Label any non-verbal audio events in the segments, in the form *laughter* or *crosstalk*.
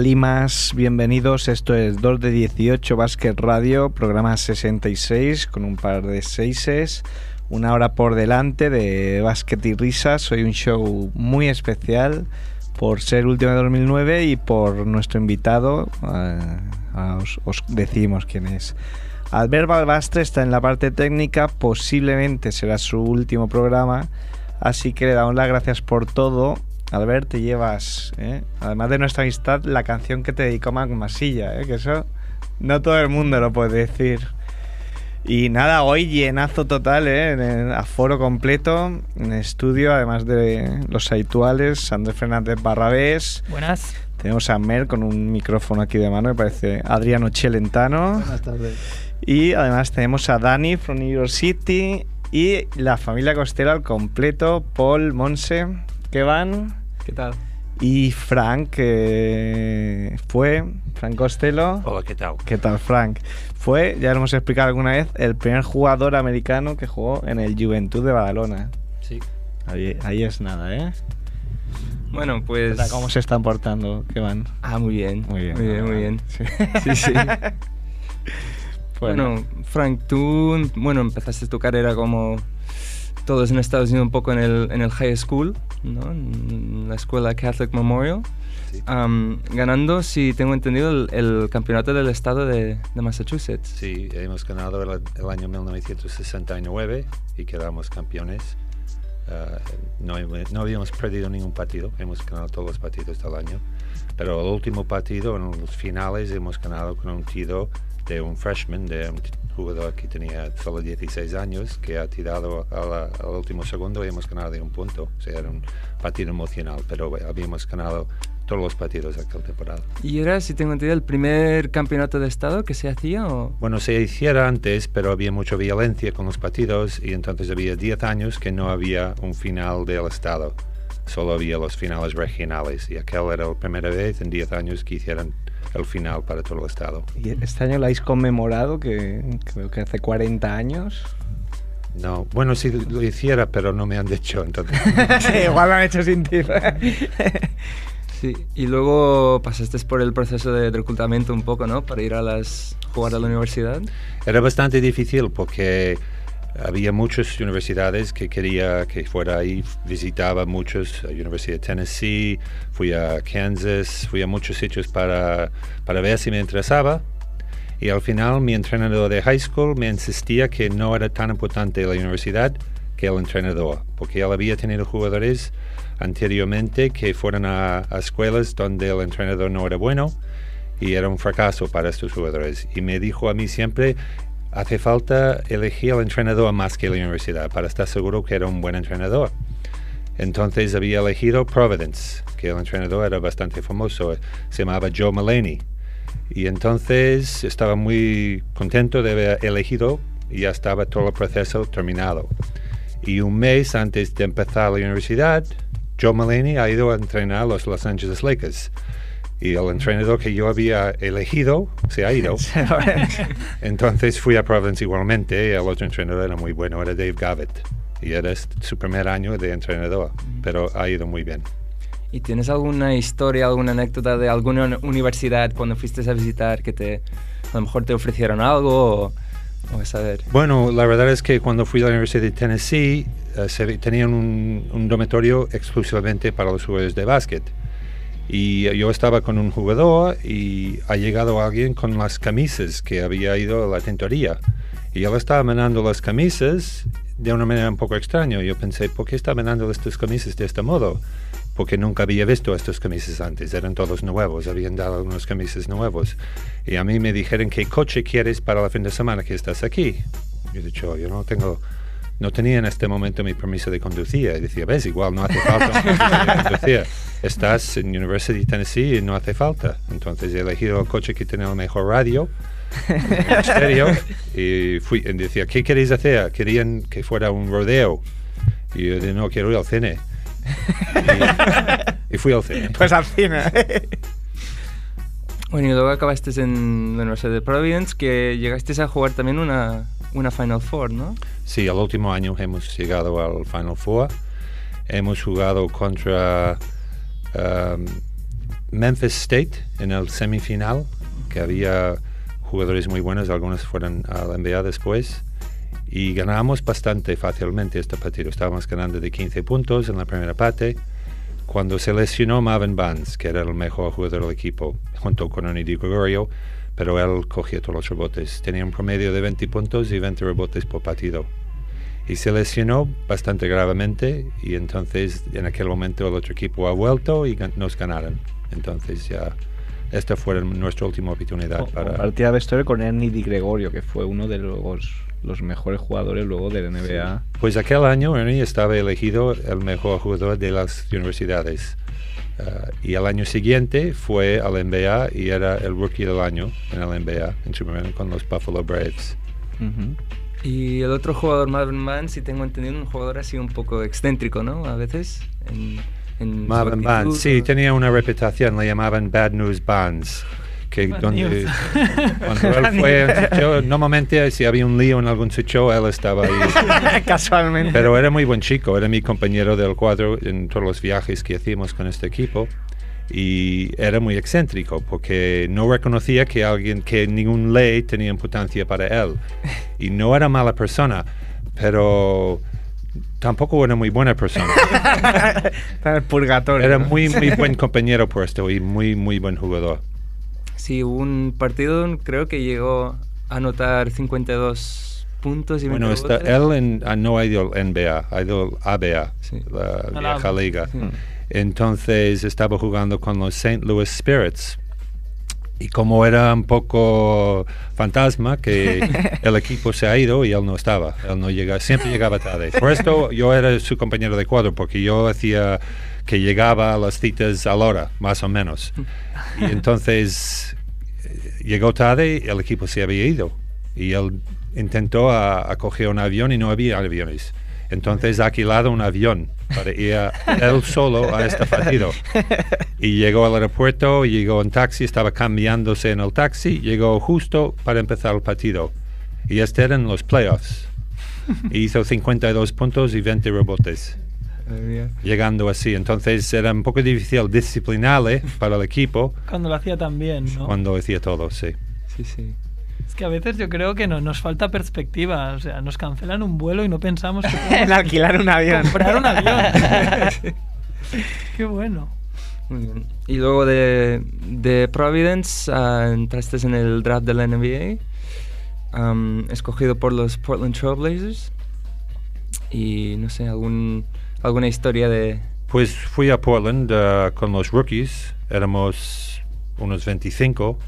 Limas, bienvenidos. Esto es 2 de 18 Basket Radio, programa 66 con un par de seises. Una hora por delante de básquet y risas. Soy un show muy especial por ser último de 2009 y por nuestro invitado. eh, os, os decimos quién es. Albert Balbastre está en la parte técnica, posiblemente será su último programa, así que le damos las gracias por todo. Albert, te llevas, ¿eh? además de nuestra amistad, la canción que te dedicó Mac Masilla, ¿eh? que eso no todo el mundo lo puede decir. Y nada, hoy llenazo total, ¿eh? en el aforo completo, en estudio, además de los habituales, Andrés Fernández Barrabés. Buenas. Tenemos a Mer con un micrófono aquí de mano, que parece Adriano Celentano. Buenas tardes. Y además tenemos a Dani from New York City y la familia costera al completo, Paul, Monse, que van ¿Qué tal? y Frank, que fue, Frank Costello. Hola, ¿qué tal? ¿Qué tal, Frank? Fue, ya lo hemos explicado alguna vez, el primer jugador americano que jugó en el Juventud de Badalona. Sí. Ahí, ahí es nada, ¿eh? Bueno, pues. ¿Cómo se están portando? ¿Qué van? Ah, muy bien. Muy bien. Muy bien, muy bien. Sí. *laughs* Sí, sí. Bueno. bueno, Frank, tú, bueno, empezaste tu carrera como todos en Estados Unidos un poco en el, en el high school, ¿no? En la escuela Catholic Memorial. Sí. Ganando, si tengo entendido, el, el campeonato del estado de, de Massachusetts. Sí, hemos ganado el, el año 1969 y quedamos campeones. Ah, no, hemos- no habíamos perdido ningún partido, hemos ganado todos los partidos del año. Pero el último partido, en los finales, hemos ganado con un tiro de un freshman, de un jugador que tenía solo 16 años, que ha tirado a la- al último segundo y hemos ganado de un punto. O sea, era un partido emocional, pero habíamos ganado todos los partidos de aquella temporada. ¿Y era, si tengo entendido, el primer campeonato de estado que se hacía? O... Bueno, se hiciera antes, pero había mucha violencia con los partidos y entonces había 10 años que no había un final del Estado. Solo había los finales regionales y aquel era la primera vez en 10 años que hicieran el final para todo el Estado. Y este año lo habéis conmemorado, que creo que hace 40 años. No, bueno, sí lo hiciera, pero no me han dicho entonces. *laughs* Igual lo han hecho sin ti. *laughs* Sí, y luego pasaste por el proceso de reclutamiento un poco, ¿no? Para ir a las jugar a la universidad. Era bastante difícil porque había muchas universidades que quería que fuera ahí. Visitaba muchos, la Universidad de Tennessee, fui a Kansas, fui a muchos sitios para, para ver si me interesaba. Y al final mi entrenador de high school me insistía que no era tan importante la universidad que el entrenador, porque él había tenido jugadores anteriormente que fueron a, a escuelas donde el entrenador no era bueno y era un fracaso para estos jugadores. Y me dijo a mí siempre, hace falta elegir al entrenador más que la universidad para estar seguro que era un buen entrenador. Entonces había elegido Providence, que el entrenador era bastante famoso, se llamaba Joe Mulaney. Y entonces estaba muy contento de haber elegido y ya estaba todo el proceso terminado. Y un mes antes de empezar la universidad, Joe Mulaney ha ido a entrenar a los Los Angeles Lakers. Y el entrenador que yo había elegido se ha ido. *laughs* Entonces fui a Providence igualmente. El otro entrenador era muy bueno, era Dave Gavitt. Y era su primer año de entrenador, pero ha ido muy bien. ¿Y tienes alguna historia, alguna anécdota de alguna uni- universidad cuando fuiste a visitar que te, a lo mejor te ofrecieron algo o? Bueno, la verdad es que cuando fui a la Universidad de Tennessee, eh, se- tenían un, un dormitorio exclusivamente para los jugadores de básquet. Y yo estaba con un jugador y ha llegado alguien con las camisas que había ido a la tintoría. Y él estaba mandando las camisas de una manera un poco extraña. Yo pensé, ¿por qué está mandando estas camisas de este modo? porque nunca había visto estos camisas antes, eran todos nuevos, habían dado algunos camisas nuevos. Y a mí me dijeron, ¿qué coche quieres para el fin de semana que estás aquí? Yo he dicho, yo no tengo, no tenía en este momento mi permiso de conducir. Y decía, ves, igual no hace falta conducir. Estás en University of Tennessee y no hace falta. Entonces he elegido el coche que tiene el mejor radio, estéreo, y fui, y decía, ¿qué queréis hacer? Querían que fuera un rodeo. Y yo dije, no, quiero ir al cine. Y, y fui al cine. Pues al cine. Bueno, y luego acabaste en la Universidad de Providence, que llegaste a jugar también una, una Final Four, ¿no? Sí, el último año hemos llegado al Final Four. Hemos jugado contra um, Memphis State en el semifinal, que había jugadores muy buenos, algunos fueron a la NBA después. Y ganamos bastante fácilmente este partido. Estábamos ganando de 15 puntos en la primera parte. Cuando se lesionó Marvin Barnes, que era el mejor jugador del equipo, junto con Ernie Di Gregorio, pero él cogía todos los rebotes. Tenía un promedio de 20 puntos y 20 rebotes por partido. Y se lesionó bastante gravemente y entonces en aquel momento el otro equipo ha vuelto y gan- nos ganaron. Entonces ya esta fue nuestra última oportunidad para... Partida de vestuario con Ernie Di Gregorio, que fue uno de los, los mejores jugadores luego de la NBA. Pues aquel año Ernie estaba elegido el mejor jugador de las universidades. Ah, y el año siguiente fue al NBA y era el rookie del año en el NBA, en su primer año con los Buffalo Braves. Ujú. Y el otro jugador, Marvin Mann, si tengo entendido, un jugador así un poco excéntrico, ¿no? A veces. En, en Marvin Barnes, sí, tenía una reputación, le llamaban Bad News Barnes. Que Bad donde, *laughs* cuando él fue a un sitio, normalmente si había un lío en algún sitio, él estaba ahí. *laughs* Casualmente. Pero era muy buen chico, era mi compañero del cuadro en todos los viajes que hacíamos con este equipo y era muy excéntrico porque no reconocía que alguien que ningún ley tenía importancia para él y no era mala persona, pero tampoco era muy buena persona. *laughs* El purgatorio. Era ¿no? muy muy buen compañero por esto y muy muy buen jugador. Sí, hubo un partido, creo que llegó a anotar 52 puntos y 20 Bueno, está, él en- ah, no ha ido al NBA, ha ido al ABA, Sí. la Al vieja ABA. liga. Sí. Entonces estaba jugando con los St. Louis Spirits. Y como era un poco fantasma, que *laughs* el equipo se ha ido y él no estaba. Él no llega, siempre llegaba tarde. Por esto yo era su compañero de cuadro, porque yo hacía que llegaba a las citas a la hora, más o menos. Y *laughs* entonces eh, llegó tarde y el equipo se había ido. Y él intentó a, a coger un avión y no había aviones. Entonces ha alquilado un avión para ir a- *laughs* él solo a este partido. Y llegó al aeropuerto, llegó en taxi, estaba cambiándose en el taxi, llegó justo para empezar el partido. Y este eran los playoffs. *laughs* Hizo 52 puntos y 20 rebotes. Llegando así. Entonces era un poco difícil disciplinarle para el equipo Cuando lo hacía tan bien, ¿no? cuando hacía todo, sí. Sí, sí. Es que a veces yo creo que no, nos falta perspectiva. O sea, nos cancelan un vuelo y no pensamos que *laughs* en alquilar un avión. comprar un avión. *laughs* Qué bueno. Muy bien. Y luego de, de Providence ah, entraste en el draft de la NBA, am, escogido por los Portland Trailblazers. Y no sé, algún, alguna historia de... Pues fui a Portland uh, con los rookies, éramos unos 25,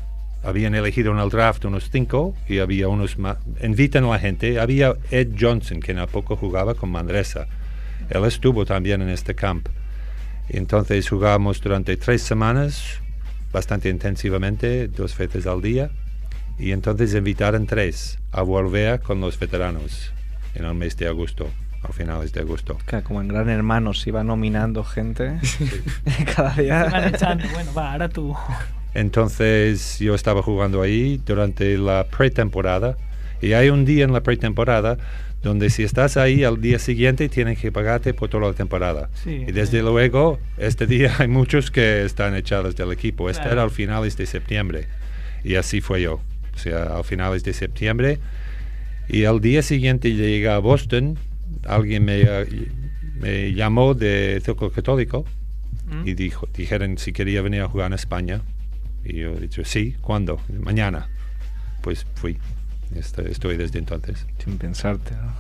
habían elegido en el draft unos 5 y había unos más. Invitan a la gente, había Ed Johnson, que a poco jugaba con Mandresa. Él estuvo también en este camp. Entonces jugábamos durante tres semanas, bastante intensivamente, dos veces al día. Y entonces invitaron tres a volver con los veteranos en el mes de agosto, a finales de agosto. Que Como en Gran Hermano se iba nominando gente *laughs* cada día. Van echando. Bueno, va, ahora tú. Entonces yo estaba jugando ahí durante la pretemporada y hay un día en la pretemporada donde si estás ahí al día siguiente tienen que pagarte por toda la temporada. Sí, y desde sí. luego este día *laughs* hay muchos que están echados del equipo. Este Claro. era al finales de septiembre y así fue yo. O sea, al finales de septiembre y al día siguiente llegué a Boston. Alguien me, me llamó de Círculo Católico ¿Mm? y dijo, dijeron si quería venir a jugar en España. Y yo he dicho, sí, ¿cuándo? Mañana. Pues fui. Est- Estoy desde entonces. Sin pensarte. ¿no?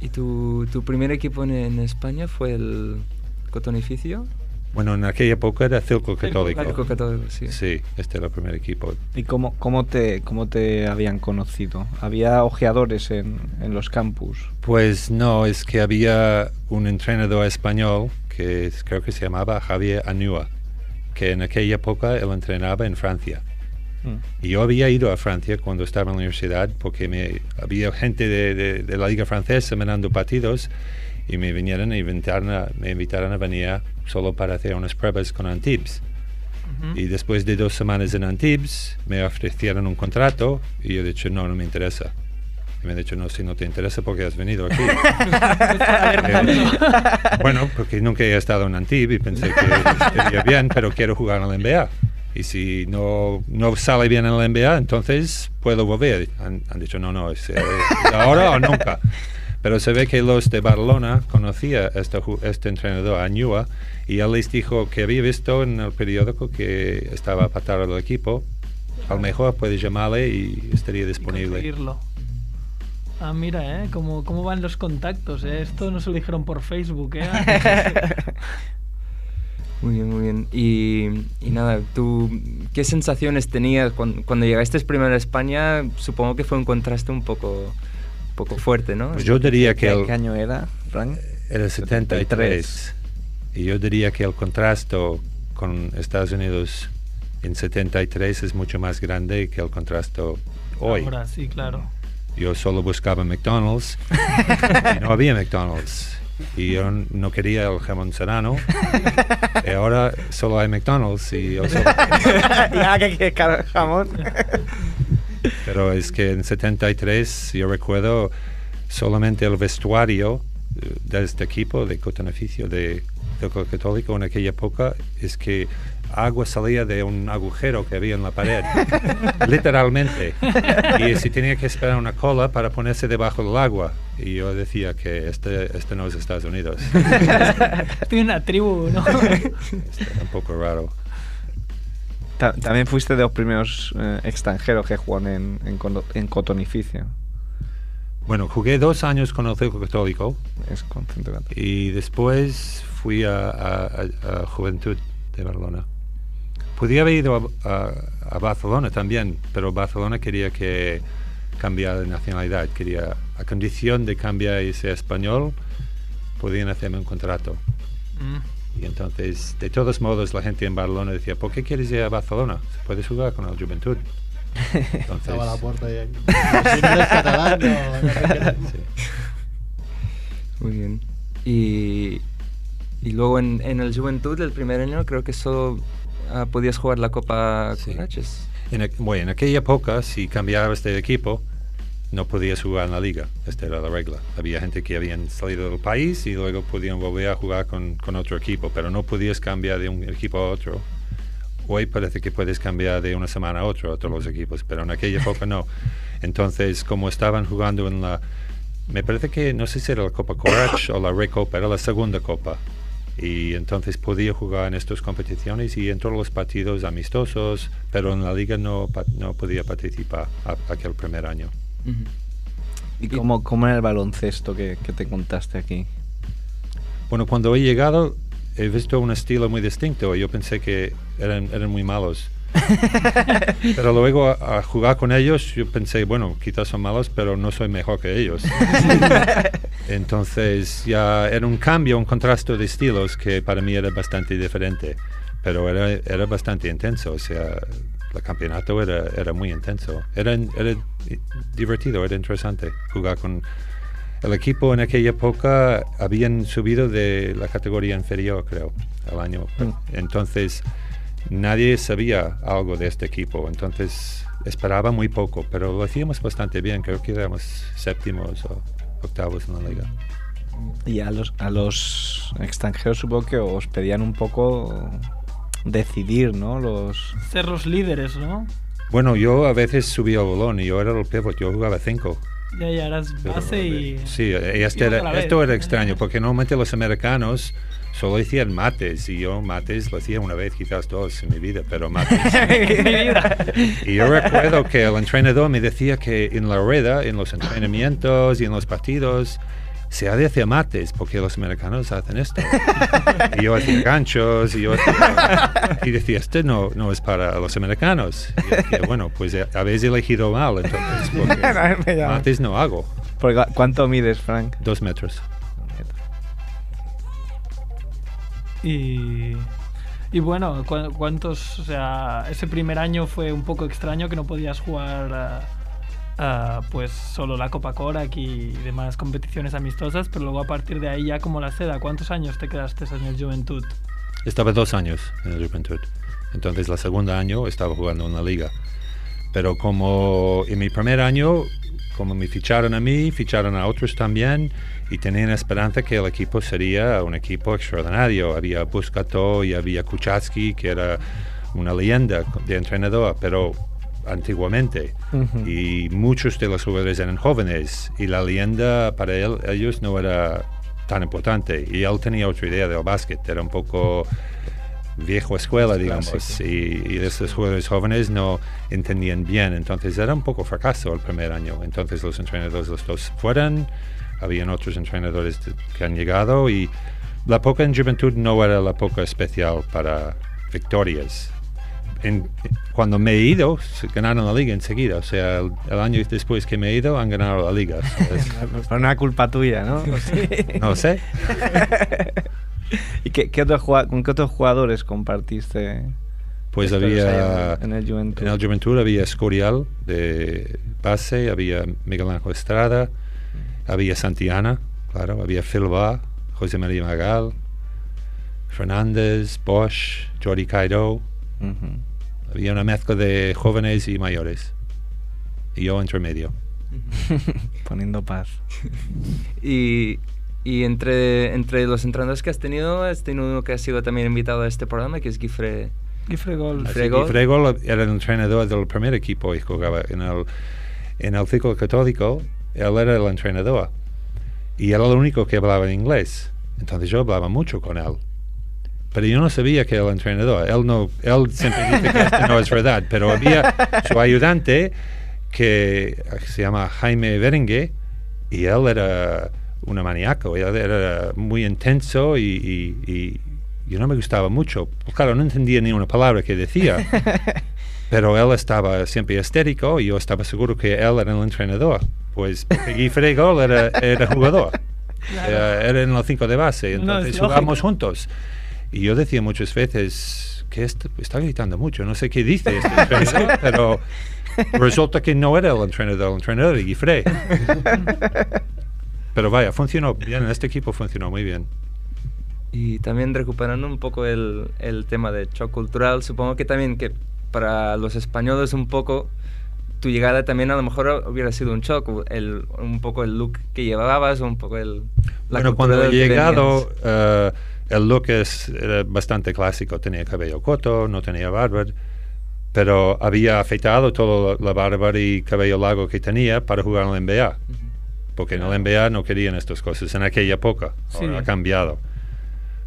¿Y tu, tu primer equipo en, en España fue el Cotonificio? Bueno, en aquella época era Circo Católico. Católico, sí. Sí, este era el primer equipo. ¿Y cómo, cómo, te, cómo te habían conocido? ¿Había ojeadores en, en los campus? Pues no, es que había un entrenador español que creo que se llamaba Javier Anua, que en aquella época él entrenaba en Francia. Mm. Y yo había ido a Francia cuando estaba en la universidad porque me, había gente de, de- de la Liga Francesa mirando partidos y me vinieron a invitar a- me invitaron a venir solo para hacer unas pruebas con Antibes. Y después de dos semanas en Antibes me ofrecieron un contrato y yo he dicho, no, no me interesa. Y me han dicho, no, si no te interesa, porque has venido aquí? *laughs* Eh, bueno, porque nunca he estado en Antibes y pensé que estaría bien, pero quiero jugar en la NBA. Y si no, no sale bien en la NBA, entonces puedo volver. Han, han dicho, no, no, es, eh, es ahora o nunca. Pero se ve que los de Barcelona conocía a este, este entrenador, Añua, y él les dijo que había visto en el periódico que estaba apartado del equipo. A lo mejor puedes llamarle y estaría Y disponible. conseguirlo. Ah, mira, ¿eh? ¿Cómo, cómo van los contactos, ¿eh? Esto no se lo dijeron por Facebook, ¿eh? *laughs* Muy bien, muy bien. Y, y nada, ¿tú qué sensaciones tenías cuando, cuando llegaste primero a España? Supongo que fue un contraste un poco, poco fuerte, ¿no? Pues yo diría que ¿Qué, el- qué año era, Frank? Era 73. Y yo diría que el contraste con Estados Unidos en 73 es mucho más grande que el contraste hoy. Ahora sí, claro. Yo solo buscaba McDonald's y *laughs* no había McDonald's. Y yo no quería el jamón serrano. y ahora solo hay McDonald's y yo solo- *laughs* ya que jamón. *laughs* Pero es que en 73 yo recuerdo solamente el vestuario eh, de este equipo de Cotoneficio de Club Católico en aquella época es que agua salía de un agujero que había en la pared, *laughs* literalmente. Y si tenía que esperar una cola para ponerse debajo del agua. Y yo decía que este, este no es Estados Unidos. *laughs* Estoy en una tribu, ¿no? Este era un poco raro. Ta- También fuiste de los primeros eh, extranjeros que jugaron en, en, en Cotonificio. Bueno, jugué dos años con el Club Católico Es y después fui a, a- a- a Juventud de Barcelona. Podría haber ido a, a- a Barcelona también, pero Barcelona quería que cambiara de nacionalidad, quería, a condición de cambiar y ser español, podían hacerme un contrato. Mm. Y entonces, de todos modos, la gente en Barcelona decía, ¿por qué quieres ir a Barcelona? Puedes jugar con el Juventud. Entonces, Estaba a la puerta y *laughs* si no eres catalán, no, no te queremos. sí. Muy bien. Y, y luego en, en el Juventud, el primer año, creo que solo ah, podías jugar la Copa Sí. Coraches. En, bueno, en aquella época, si cambiabas de equipo, no podías jugar en la liga. Esta era la regla. Había gente que habían salido del país y luego podían volver a jugar con, otro equipo, pero no podías cambiar de un equipo a otro. Hoy parece que puedes cambiar de una semana a otra a todos los equipos, pero en aquella época no. Entonces, como estaban jugando en la... Me parece que, no sé si era la Copa Corach o la Recopa, era la segunda Copa. Y entonces podía jugar en estas competiciones y en todos los partidos amistosos, pero en la liga no, no podía participar aquel primer año. Ujú. ¿Y cómo, cómo era el baloncesto que, que te contaste aquí? Bueno, cuando he llegado he visto un estilo muy distinto. Yo pensé que eran, eran muy malos. *laughs* pero luego a, a jugar con ellos yo pensé, bueno, quizás son malos, pero no soy mejor que ellos. *laughs* Entonces ya era un cambio, un contraste de estilos que para mí era bastante diferente. Pero era, era bastante intenso, o sea, el campeonato era, era muy intenso. Era, era divertido, era interesante jugar con, el equipo en aquella época habían subido de la categoría inferior, creo, al año. Mm. Entonces, nadie sabía algo de este equipo. Entonces, esperaba muy poco, pero lo hacíamos bastante bien. Creo que éramos séptimos o octavos en la liga. Y a los, a los extranjeros supongo que os pedían un poco decidir, ¿no? Los... Ser los líderes, ¿no? Bueno, yo a veces subía el balón y yo era el pivot, yo jugaba cinco. Ya, ya eras Pero, base y... Sí, y este y era- esto era extraño, *laughs* porque normalmente los americanos solo hacían mates, y yo mates lo hacía una vez, quizás dos en mi vida, pero mates. *laughs* Y yo recuerdo que el entrenador me decía que en la rueda, en los entrenamientos y en los partidos, se ha de hacer mates porque los americanos hacen esto. y yo hacía ganchos y yo hacía- y decía, este no, no es para los americanos. Y decía, bueno, pues eh, habéis elegido mal entonces, porque *laughs* mates no hago. Porque, ¿Cuánto mides, Frank? Dos metros. Y, y bueno, ¿cu- ¿cuántos? O sea, ese primer año fue un poco extraño que no podías jugar ah, ah, pues solo la Copa Korak y demás competiciones amistosas, pero luego a partir de ahí ya como la seda, ¿cuántos años te quedaste en el Juventud? Estaba dos años en el Juventud. Entonces, la segunda año estaba jugando en la liga. Pero como en mi primer año, como me ficharon a mí, ficharon a otros también y tenían esperanza que el equipo sería un equipo extraordinario. Había Buscato y había Kuchatsky, que era una leyenda de entrenador, pero antiguamente. Y muchos de los jugadores eran jóvenes y la leyenda para él, ellos no era tan importante. Y él tenía otra idea del básquet, era un poco viejo escuela, digamos, y, y esos jugadores jóvenes no entendían bien, entonces era un poco fracaso el primer año. Entonces los entrenadores, los dos fueron, habían otros entrenadores que han llegado y la poca en juventud no era la poca especial para victorias. En- cuando me he ido, ganaron la liga enseguida, o sea, el, el año después que me he ido han ganado la liga. *laughs* Por una culpa tuya, ¿no? *laughs* no sé. ¿Y qué, qué otros jugua- con qué otros jugadores compartiste? Pues había... en el Juventud? En el Juventud había Escorial de base, había Miguel Ángel Estrada, había Santiana, claro, había Filba, José María Magal, Fernández, Bosch, Jordi Cairo. Ujú. Había una mezcla de jóvenes y mayores. Y yo entre medio. *laughs* Poniendo paz. *laughs* Y, y entre, entre los entrenadores que has tenido, has tenido uno que ha sido también invitado a este programa, que es Gifre. Gifre Gol. Fregol. que Fregol era el entrenador del primer equipo y jugaba en el, en el ciclo católico. Él era el entrenador. Y era el único que hablaba en inglés. Entonces yo hablaba mucho con él. Pero yo no sabía que era el entrenador. Él, no, él siempre dice que esto no es verdad. Pero había su ayudante que se llama Jaime Berengue y él era un maníaco. Él era muy intenso y, y- y yo no me gustaba mucho. Pues claro, no entendía ni una palabra que decía. *laughs* Pero él estaba siempre histérico y yo estaba seguro que él era el entrenador. Pues Guy Fregol era, era jugador. Era, era en los cinco de base. No, no, es Entonces lógico. jugamos juntos. Y yo decía muchas veces que este- está gritando mucho. No sé qué dice este *laughs* entrenador, pero resulta que no era el entrenador, el entrenador era Guy Frey. Pero vaya, funcionó bien. Este equipo funcionó muy bien. Y también recuperando un poco el, el tema de shock cultural, supongo que también que para los españoles un poco tu llegada también a lo mejor hubiera sido un shock, el, un poco el look que llevabas, un poco el... la bueno, cuando he llegado, el look es, era bastante clásico. Tenía cabello corto, no tenía barba, pero había afeitado toda la barba y cabello largo que tenía para jugar en la NBA. Ujú. Porque en el NBA no querían estas cosas en aquella época. Ahora Sí. ha cambiado.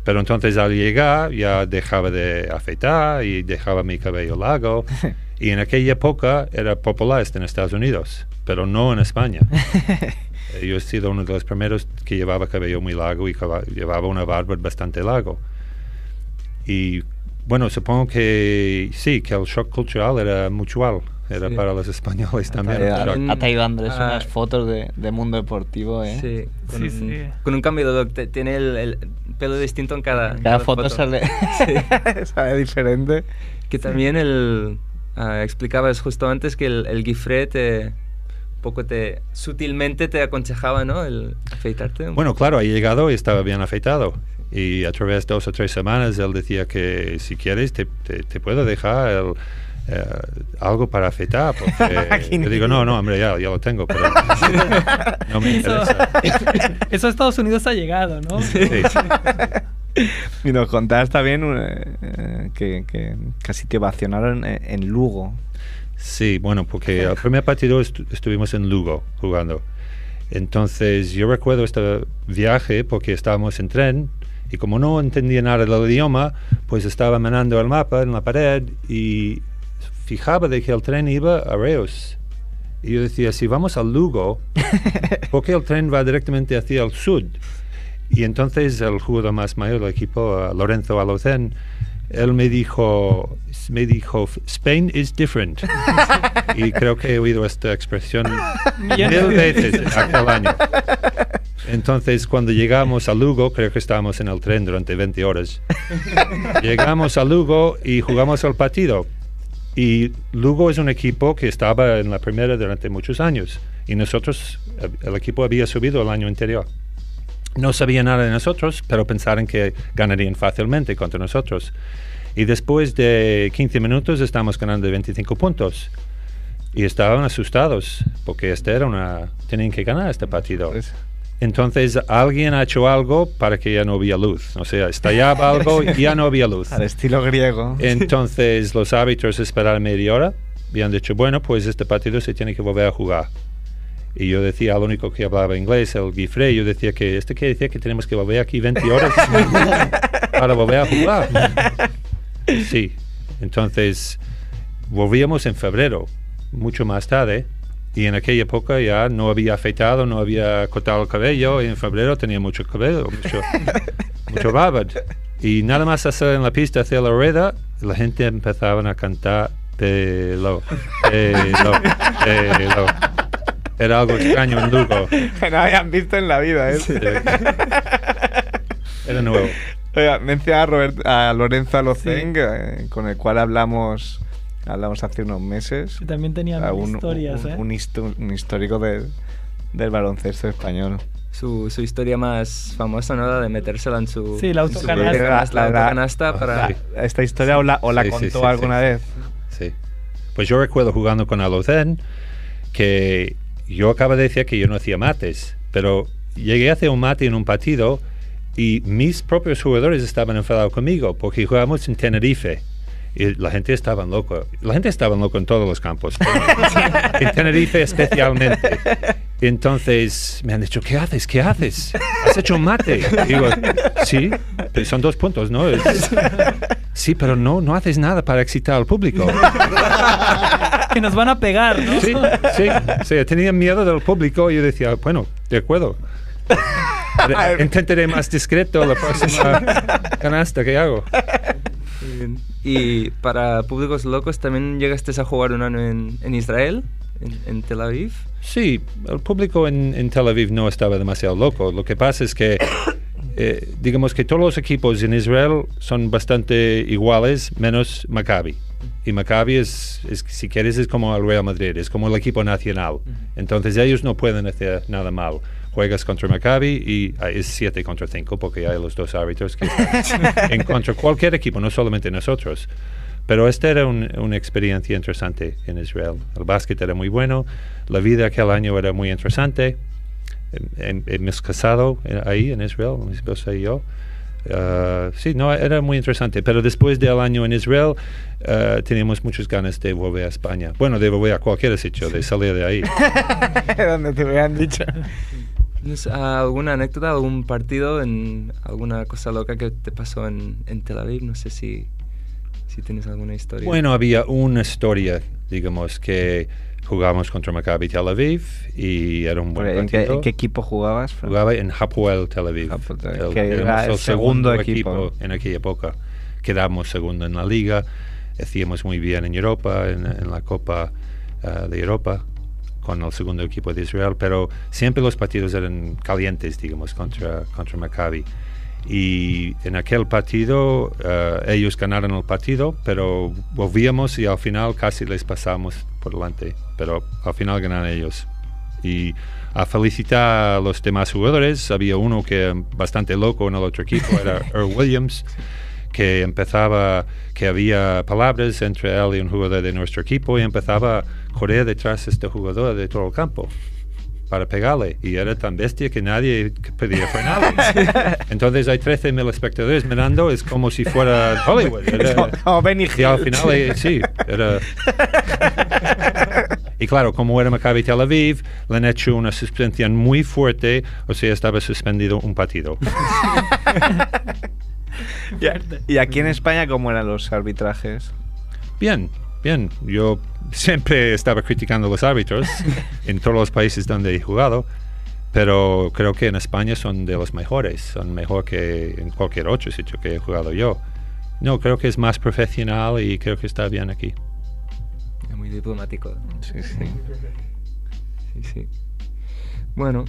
Pero entonces al llegar ya dejaba de afeitar y dejaba mi cabello largo. *laughs* y en aquella época era popular esto en Estados Unidos, pero no en España. *laughs* Eh, Yo he sido uno de los primeros que llevaba cabello muy largo y llevaba una barba bastante largo. Y bueno, supongo que sí, que el shock cultural era mutual, era Sí. para los españoles también. Ha traído- Andrés Ah. unas fotos de, de Mundo Deportivo, ¿eh? Sí, con, Sí, un, sí. con un cambio de look. te- Tiene el, el pelo distinto en cada, en Cada foto, sale, *laughs* Sí. *laughs* sale diferente. Que también el ah, explicabas justo antes que el, el Guifré te poco te sutilmente te aconsejaba, ¿no? El afeitarte. un Bueno, claro, ha llegado y estaba bien afeitado. Y a través de dos o tres semanas él decía que si quieres te, te, te puedo dejar el, eh, algo para afeitar. Porque *laughs* yo digo, no, no, hombre, ya, ya lo tengo, pero no me Eso, interesa. *laughs* eso a Estados Unidos ha llegado, ¿no? Sí. *laughs* Y nos contabas también eh, eh, que, que casi te vacionaron en, en Lugo. Sí, bueno, porque el primer partido estu- estuvimos en Lugo jugando. Entonces yo recuerdo este viaje porque estábamos en tren y como no entendía nada del idioma, pues estaba mirando el mapa en la pared y fijaba de que el tren iba a Reus. Y yo decía, si vamos al Lugo, *laughs* ¿por qué el tren va directamente hacia el sur? Y entonces el jugador más mayor del equipo, Lorenzo Alocen, él me dijo, me dijo, Spain is different. *laughs* y creo que he oído esta expresión mil veces aquel año. Entonces, cuando llegamos a Lugo, creo que estábamos en el tren durante 20 horas. *laughs* Llegamos a Lugo y jugamos el partido. Y Lugo es un equipo que estaba en la primera durante muchos años. Y nosotros, el equipo había subido el año anterior. No sabían nada de nosotros, pero pensaron que ganarían fácilmente contra nosotros. Y después de 15 minutos estamos ganando 25 puntos. Y estaban asustados, porque este era una... Tenían que ganar este partido. Pues, Entonces alguien ha hecho algo para que ya no había luz. O sea, estallaba algo y ya no había luz. *laughs* al estilo griego. Entonces los árbitros esperaron media hora y han dicho, bueno, pues este partido se tiene que volver a jugar. Y yo decía al único que hablaba inglés, el Guifrey, yo decía que este que decía que tenemos que volver aquí 20 horas *laughs* para volver a jugar. Sí, entonces volvíamos en febrero, mucho más tarde, y en aquella época ya no había afeitado, no había cortado el cabello, y en febrero tenía mucho cabello, mucho, *laughs* mucho barba. Y nada más hacer en la pista hacia la rueda, la gente empezaban a cantar pelo, pelo, pelo. Era algo extraño en Lugo. *laughs* que no habían visto en la vida, ¿eh? Era nuevo. Oiga, menciona a, Robert- a Lorenzo Alocen, eh, con el cual hablamos, hablamos hace unos meses. Y también tenía mil historias, un, ¿eh? un histo- un histórico de- del baloncesto español. Su, su historia más famosa, ¿no? La de metérsela en su... Sí, la en su autocanasta. canasta, la La- la- autocanasta para... Sí. Esta historia o la, o la Sí, sí, contó sí, alguna sí. vez. Sí. Pues yo recuerdo jugando con Alocen que yo acabo de decir que yo no hacía mates, pero llegué a hacer un mate en un partido y mis propios jugadores estaban enfadados conmigo porque jugábamos en Tenerife. Y la gente estaba loco. La gente estaba loco en todos los campos. *laughs* en Tenerife especialmente. Entonces me han dicho, ¿qué haces? ¿Qué haces? ¿Has hecho un mate? Y digo, sí, pero son dos puntos, ¿no? Es- sí, pero no, no haces nada para excitar al público. *laughs* Que nos van a pegar, ¿no? Sí, sí, sí, tenía miedo del público y yo decía, bueno, de acuerdo. *laughs* Intentaré más discreto la próxima canasta que hago. Y para públicos locos, ¿también llegaste a jugar un año en, en Israel, en, en Tel Aviv? Sí, el público en, en Tel Aviv no estaba demasiado loco. Lo que pasa es que, eh, digamos que todos los equipos en Israel son bastante iguales, menos Maccabi. Y Maccabi es, es, si quieres, es como el Real Madrid, es como el equipo nacional. Entonces ellos no pueden hacer nada mal. Juegas contra Maccabi y ah, es 7 contra 5 porque hay los dos árbitros que están *laughs* en contra cualquier equipo, no solamente nosotros. Pero esta era un- una experiencia interesante en Israel. El básquet era muy bueno, la vida aquel año era muy interesante. Em- em- Hemos casado eh, ahí en Israel, mi esposa y yo. Ah, sí, no, era muy interesante. Pero después del año en Israel, ah, teníamos muchas ganas de volver a España. Bueno, de volver a cualquier sitio, de salir de ahí. *laughs* Donde te hubieran dicho. ¿Tienes ah, alguna anécdota, algún partido, en alguna cosa loca que te pasó en, en Tel Aviv? No sé si, si tienes alguna historia. Bueno, había una historia, digamos, que jugamos contra Maccabi Tel Aviv y era un buen ¿En qué, partido. en qué equipo jugabas? Fran? Jugaba en Hapoel Tel Aviv. Hapoel El- que era el segundo equipo. en aquella época. Quedamos segundo en la liga, hacíamos muy bien en Europa, en, en la Copa ah, de Europa, con el segundo equipo de Israel, pero siempre los partidos eran calientes, digamos, contra, contra Maccabi. Y en aquel partido ah, ellos ganaron el partido, pero volvíamos y al final casi les pasamos por delante, pero al final ganaron ellos y a felicitar a los demás jugadores. Había uno que bastante loco en el otro equipo, era *laughs* Earl Williams, que empezaba, que había palabras entre él y un jugador de nuestro equipo y empezaba a correr detrás de este jugador de todo el campo para pegarle y era tan bestia que nadie podía frenarle. *laughs* Entonces hay 13.000 espectadores mirando, es como si fuera Hollywood. *laughs* Era- Benny y al final, eh, sí, era... Y claro, como era Maccabi Tel Aviv, le han hecho una suspensión muy fuerte, o sea, estaba suspendido un partido. Y *laughs* a- ¿Y aquí en España cómo eran los arbitrajes? Bien, bien. Yo siempre estaba criticando a los árbitros en todos los países donde he jugado, pero creo que en España son de los mejores, son mejor que en cualquier otro sitio que he jugado yo. No, creo que es más profesional y creo que está bien aquí. Es muy diplomático. Sí, sí. Sí, sí. Bueno,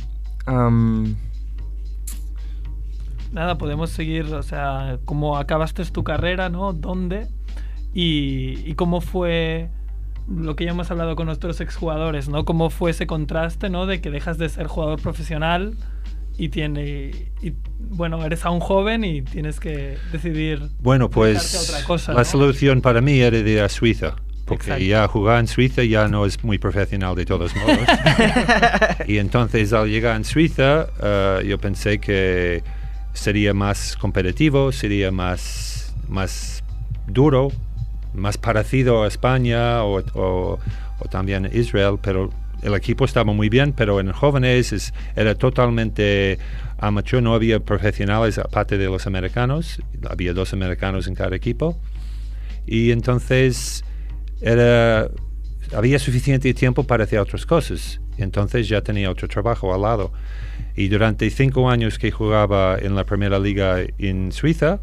Nada, podemos seguir, o sea, cómo acabaste tu carrera, ¿no? ¿Dónde? Y, y cómo fue lo que ya hemos hablado con nuestros exjugadores, ¿no? Cómo fue ese contraste, ¿no? De que dejas de ser jugador profesional y tiene y, bueno, eres aún joven y tienes que decidir Bueno, a pues otra cosa, la ¿no? solución para mí era ir a Suiza, porque Exacto. ya jugar en Suiza ya no es muy profesional de todos modos. *laughs* y entonces al llegar en Suiza eh, yo pensé que sería más competitivo, sería más, más duro, más parecido a España o, o- o también Israel, pero el equipo estaba muy bien, pero en jóvenes es- era totalmente amateur, no había profesionales aparte de los americanos, había dos americanos en cada equipo. Y entonces era, había suficiente tiempo para hacer otras cosas. Entonces ya tenía otro trabajo al lado. Y durante cinco años que jugaba en la primera liga en Suiza,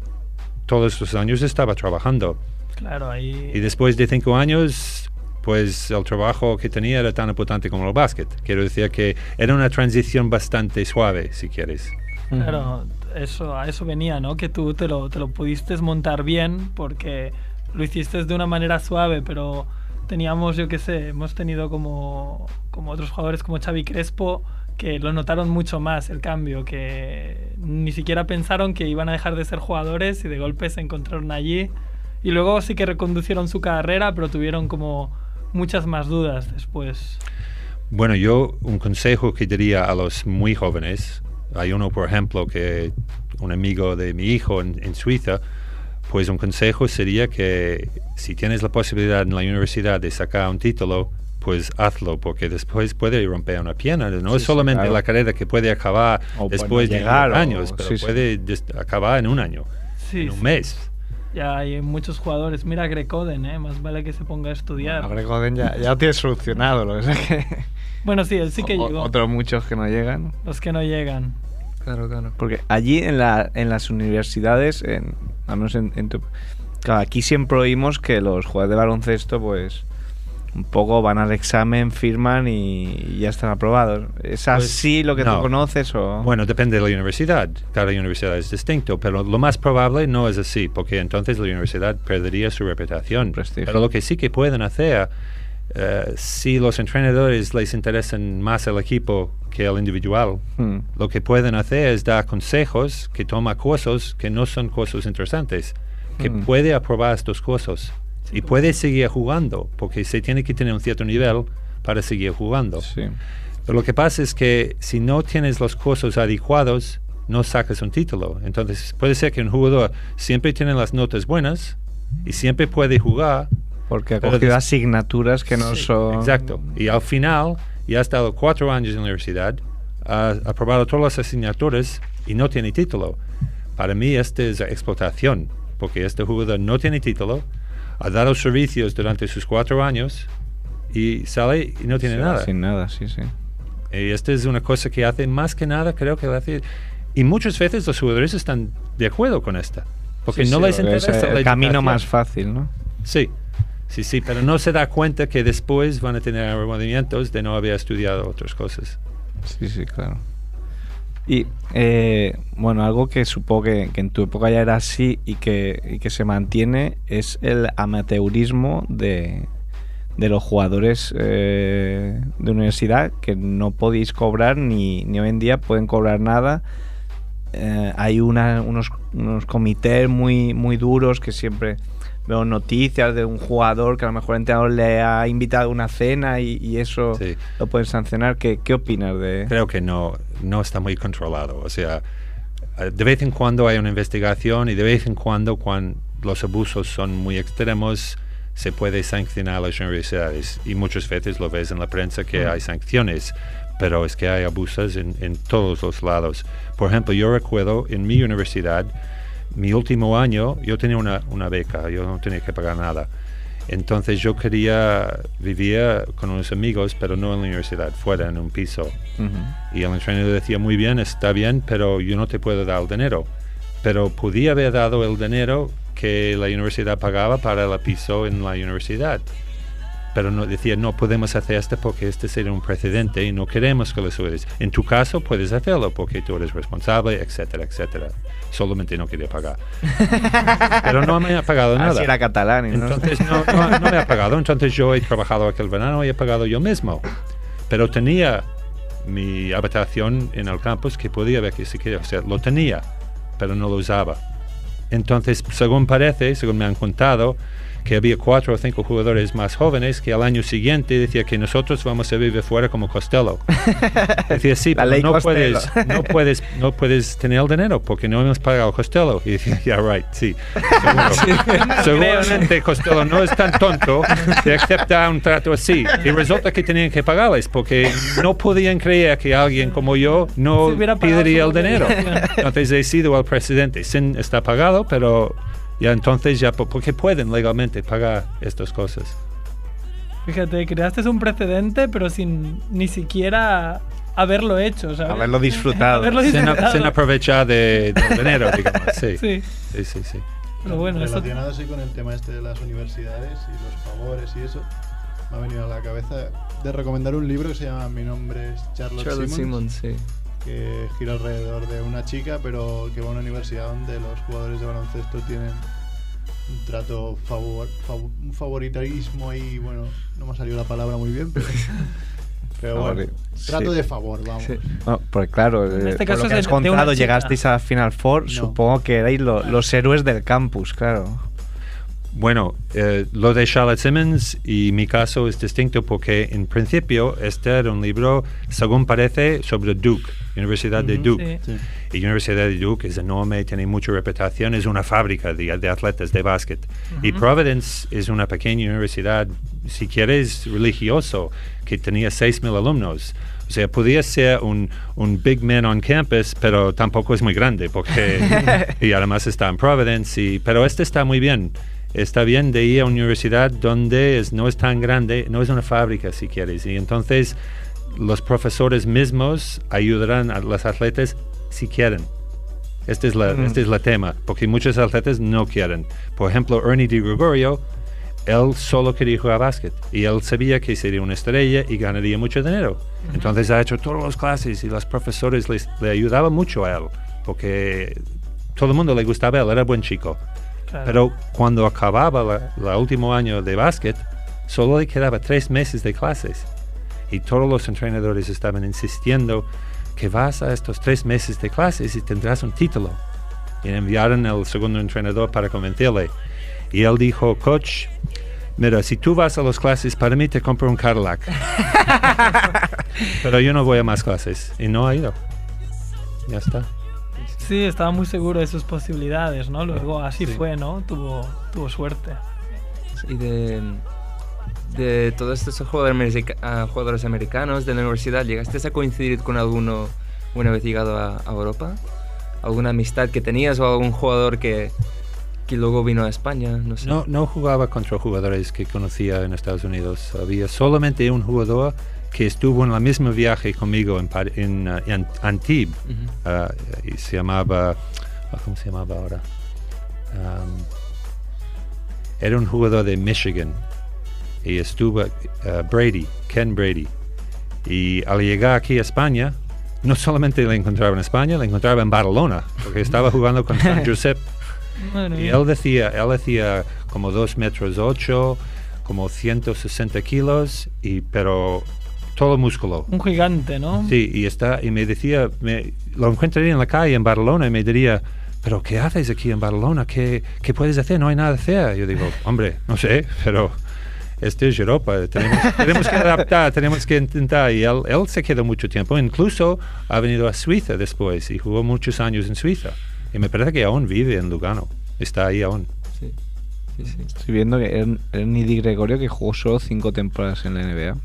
todos los años estaba trabajando. Claro, ahí Y después de cinco años, pues el trabajo que tenía era tan importante como el básquet. Quiero decir que era una transición bastante suave, si quieres. Claro, eso, a eso venía, ¿no? Que tú te lo, te lo pudiste montar bien porque lo hiciste de una manera suave, pero teníamos, yo qué sé, hemos tenido como, como otros jugadores como Xavi Crespo que lo notaron mucho más el cambio, que ni siquiera pensaron que iban a dejar de ser jugadores y de golpe se encontraron allí. Y luego sí que reconducieron su carrera, pero tuvieron como muchas más dudas después. Bueno, yo un consejo que diría a los muy jóvenes, hay uno, por ejemplo, que un amigo de mi hijo en, en Suiza, pues un consejo sería que si tienes la posibilidad en la universidad de sacar un título, pues hazlo, porque después puede romper una pierna. No Sí, es sí, solamente claro. la carrera que puede acabar O puede después de llegar, o- años, pero sí, puede acabar en un año, Sí, en un sí. mes. Ya hay muchos jugadores. Mira a Grecoden, ¿eh? Más vale que se ponga a estudiar. Bueno, Greg Oden ya, ya lo tiene solucionado, lo que que... *laughs* Bueno, sí, él sí que o- llegó. Otros muchos que no llegan. Los que no llegan. claro, claro. Porque allí en, la, en las universidades, en, al menos en, en tu- claro, aquí siempre oímos que los jugadores de baloncesto, pues, un poco van al examen, firman y, y ya están aprobados. ¿Es Pues, así lo que tú no. conoces o...? Bueno, depende de la universidad. Cada universidad es distinto, pero lo más probable no es así, porque entonces la universidad perdería su reputación. Prestigio. Pero lo que sí que pueden hacer, eh, si los entrenadores les interesan más el equipo que el individual, Hmm. lo que pueden hacer es dar consejos que toma cursos que no son cursos interesantes, que Mm. puede aprobar estos cursos y puede seguir jugando, porque se tiene que tener un cierto nivel para seguir jugando. Sí. Pero lo que pasa es que si no tienes los cursos adecuados, no sacas un título. Entonces puede ser que un jugador siempre tiene las notas buenas y siempre puede jugar. Porque ha cogido asignaturas que no Sí, son... Exacto. Y al final ya ha estado cuatro años en la universidad, ha aprobado todas las asignaturas y no tiene título. Para mí esta es explotación, porque este jugador no tiene título, ha dado servicios durante sus cuatro años y sale y no tiene nada. Sin nada, sí, sí. Y esta es una cosa que hace más que nada, creo que lo hace. Y muchas veces los jugadores están de acuerdo con esta. Porque Sí, no sí, les porque es interesa la el camino educación. más fácil, ¿no? Sí, sí, sí, pero no se da cuenta que después van a tener movimientos de no haber estudiado otras cosas. Sí, sí, claro. Y, eh, bueno, algo que supongo que, en tu época ya era así y que, y que se mantiene es el amateurismo de, de los jugadores eh, de universidad que no podéis cobrar ni, ni hoy en día pueden cobrar nada. Eh, hay una- unos, unos comités muy, muy duros que siempre veo noticias de un jugador que a lo mejor el entrenador le ha invitado a una cena y, y eso Sí. lo pueden sancionar. ¿Qué, qué opinas de...? Creo que no, no está muy controlado. O sea, eh, de vez en cuando hay una investigación y de vez en cuando, cuando los abusos son muy extremos, se puede sancionar a las universidades. Y muchas veces lo ves en la prensa que hay sanciones, pero es que hay abusos en, en todos los lados. Por ejemplo, yo recuerdo en mi universidad, mi último año, yo tenía una, una beca, yo no tenía que pagar nada. Entonces yo quería vivir con unos amigos, pero no en la universidad, fuera en un piso. Y el entrenador decía, muy bien, está bien, pero yo no te puedo dar el dinero. Pero podía haber dado el dinero que la universidad pagaba para el piso en la universidad. Pero no, decía, no podemos hacer esto porque este sería un precedente y no queremos que lo subes. En tu caso puedes hacerlo porque tú eres responsable, etcétera, etcétera. Solamente no quería pagar. *laughs* Pero no me ha pagado nada. Así era catalán, ¿no? Entonces no, no- no me ha pagado. Entonces yo he trabajado aquel verano y he pagado yo mismo. Pero tenía mi habitación en el campus que podía ver que si quería. O sea, lo tenía, pero no lo usaba. Entonces, según parece, según me han contado, que había cuatro o cinco jugadores más jóvenes que al año siguiente decía que nosotros vamos a vivir fuera como Costello. *laughs* Decía, sí, pero no Costello. puedes, no, *laughs* puedes, no puedes tener el dinero porque no hemos pagado Costello. Y decía, *laughs* yeah, right, sí. Seguro. Seguramente Costello no es tan tonto de aceptar un trato así. Y resulta que tenían que pagarles porque no podían creer que alguien como yo no pediría el dinero. Entonces he sido el presidente. Sin está pagado, pero ya entonces ya, po- porque pueden legalmente pagar estas cosas. Fíjate, creaste un precedente, pero sin ni siquiera haberlo hecho, ¿sabes? Haberlo disfrutado. *laughs* Haberlo Sin, disfrutado. sin aprovechar de, del *laughs* dinero, digamos. Sí, Sí, sí, sí. sí. pero bueno, eso... Relacionado así con el tema este de las universidades y los favores y eso, me ha venido a la cabeza de recomendar un libro que se llama Mi nombre es Charlotte, Charlotte Simmons, Simmons, sí. Que gira alrededor de una chica, pero que va a una universidad donde los jugadores de baloncesto tienen un trato favor, fav- un favoritarismo ahí, bueno, no me ha salido la palabra muy bien, pero, *laughs* pero bueno, trato sí. de favor, vamos. Sí. No, pues claro, eh, este por caso lo que es has de- contado, llegasteis a Final Four, No. supongo que erais lo- los héroes del campus, claro. Bueno, eh, lo de Charlotte Simmons y mi caso es distinto porque en principio este era un libro, según parece, sobre Duke, Universidad de. Duke. Sí. Sí. Y Universidad de Duke es enorme, tiene mucha reputación, es una fábrica de, de atletas de básquet. Y Providence es una pequeña universidad, si quieres, religioso, que tenía 6.000 alumnos. O sea, podía ser un, un big man on campus, pero tampoco es muy grande, porque *laughs* y además está en Providence. Y, pero este está muy bien. Está bien de ir a una universidad donde es, no es tan grande, no es una fábrica, si quieres. Y entonces los profesores mismos ayudarán a los atletas si quieren. Este es, la, Mm. este es el tema, porque muchos atletas no quieren. Por ejemplo, Ernie Di Gregorio, él solo quería jugar básquet y él sabía que sería una estrella y ganaría mucho dinero. Entonces ha hecho todas las clases y los profesores les- le ayudaban mucho a él, porque todo el mundo le gustaba a él, era buen chico. claro. Pero cuando acababa la- el último año de básquet, solo le quedaba tres meses de clases. Y todos los entrenadores estaban insistiendo que vas a estos tres meses de clases y tendrás un título. Y enviaron al segundo entrenador para convencerle. Y él dijo, coach, mira, si tú vas a las clases, para mí te compro un Cadillac. *laughs* Pero yo no voy a más clases. Y no ha ido. Ya está. Sí, estaba muy seguro de sus posibilidades, ¿no? Luego así fue, ¿no? Tuvo, tuvo suerte. Y de, de todos estos jugadores, america- ah, jugadores americanos de la universidad, ¿llegaste a coincidir con alguno una vez llegado a, a Europa? ¿Alguna amistad que tenías o algún jugador que, que luego vino a España? No sé. No, no jugaba contra jugadores que conocía en Estados Unidos. Había solamente un jugador que estuvo en el mismo viaje conmigo en, en, uh, en Antibes. Ujú. Ah, y se llamaba... ah, ¿Cómo se llamaba ahora? Um, era un jugador de Michigan. Y estuvo ah, Brady, Ken Brady. Y al llegar aquí a España, no solamente le encontraba en España, le encontraba en Barcelona, porque estaba jugando con San *laughs* Josep. Madre Y él decía, él decía como 2 metros 8, como 160 kilos, y, pero todo músculo. Un gigante, ¿no? Sí, y, está, y me decía, me, lo encontraría en la calle en Barcelona y me diría, pero ¿qué haces aquí en Barcelona? ¿Qué, qué puedes hacer? No hay nada que hacer. Yo digo, hombre, no sé, pero este es Europa, tenemos, *laughs* tenemos que adaptar, tenemos que intentar. Y él, él se quedó mucho tiempo, incluso ha venido a Suiza después y jugó muchos años en Suiza. Y me parece que aún vive en Lugano, está ahí aún. Sí, sí, sí. Estoy viendo que Ern- Ernie Di Gregorio que jugó solo cinco temporadas en la NBA.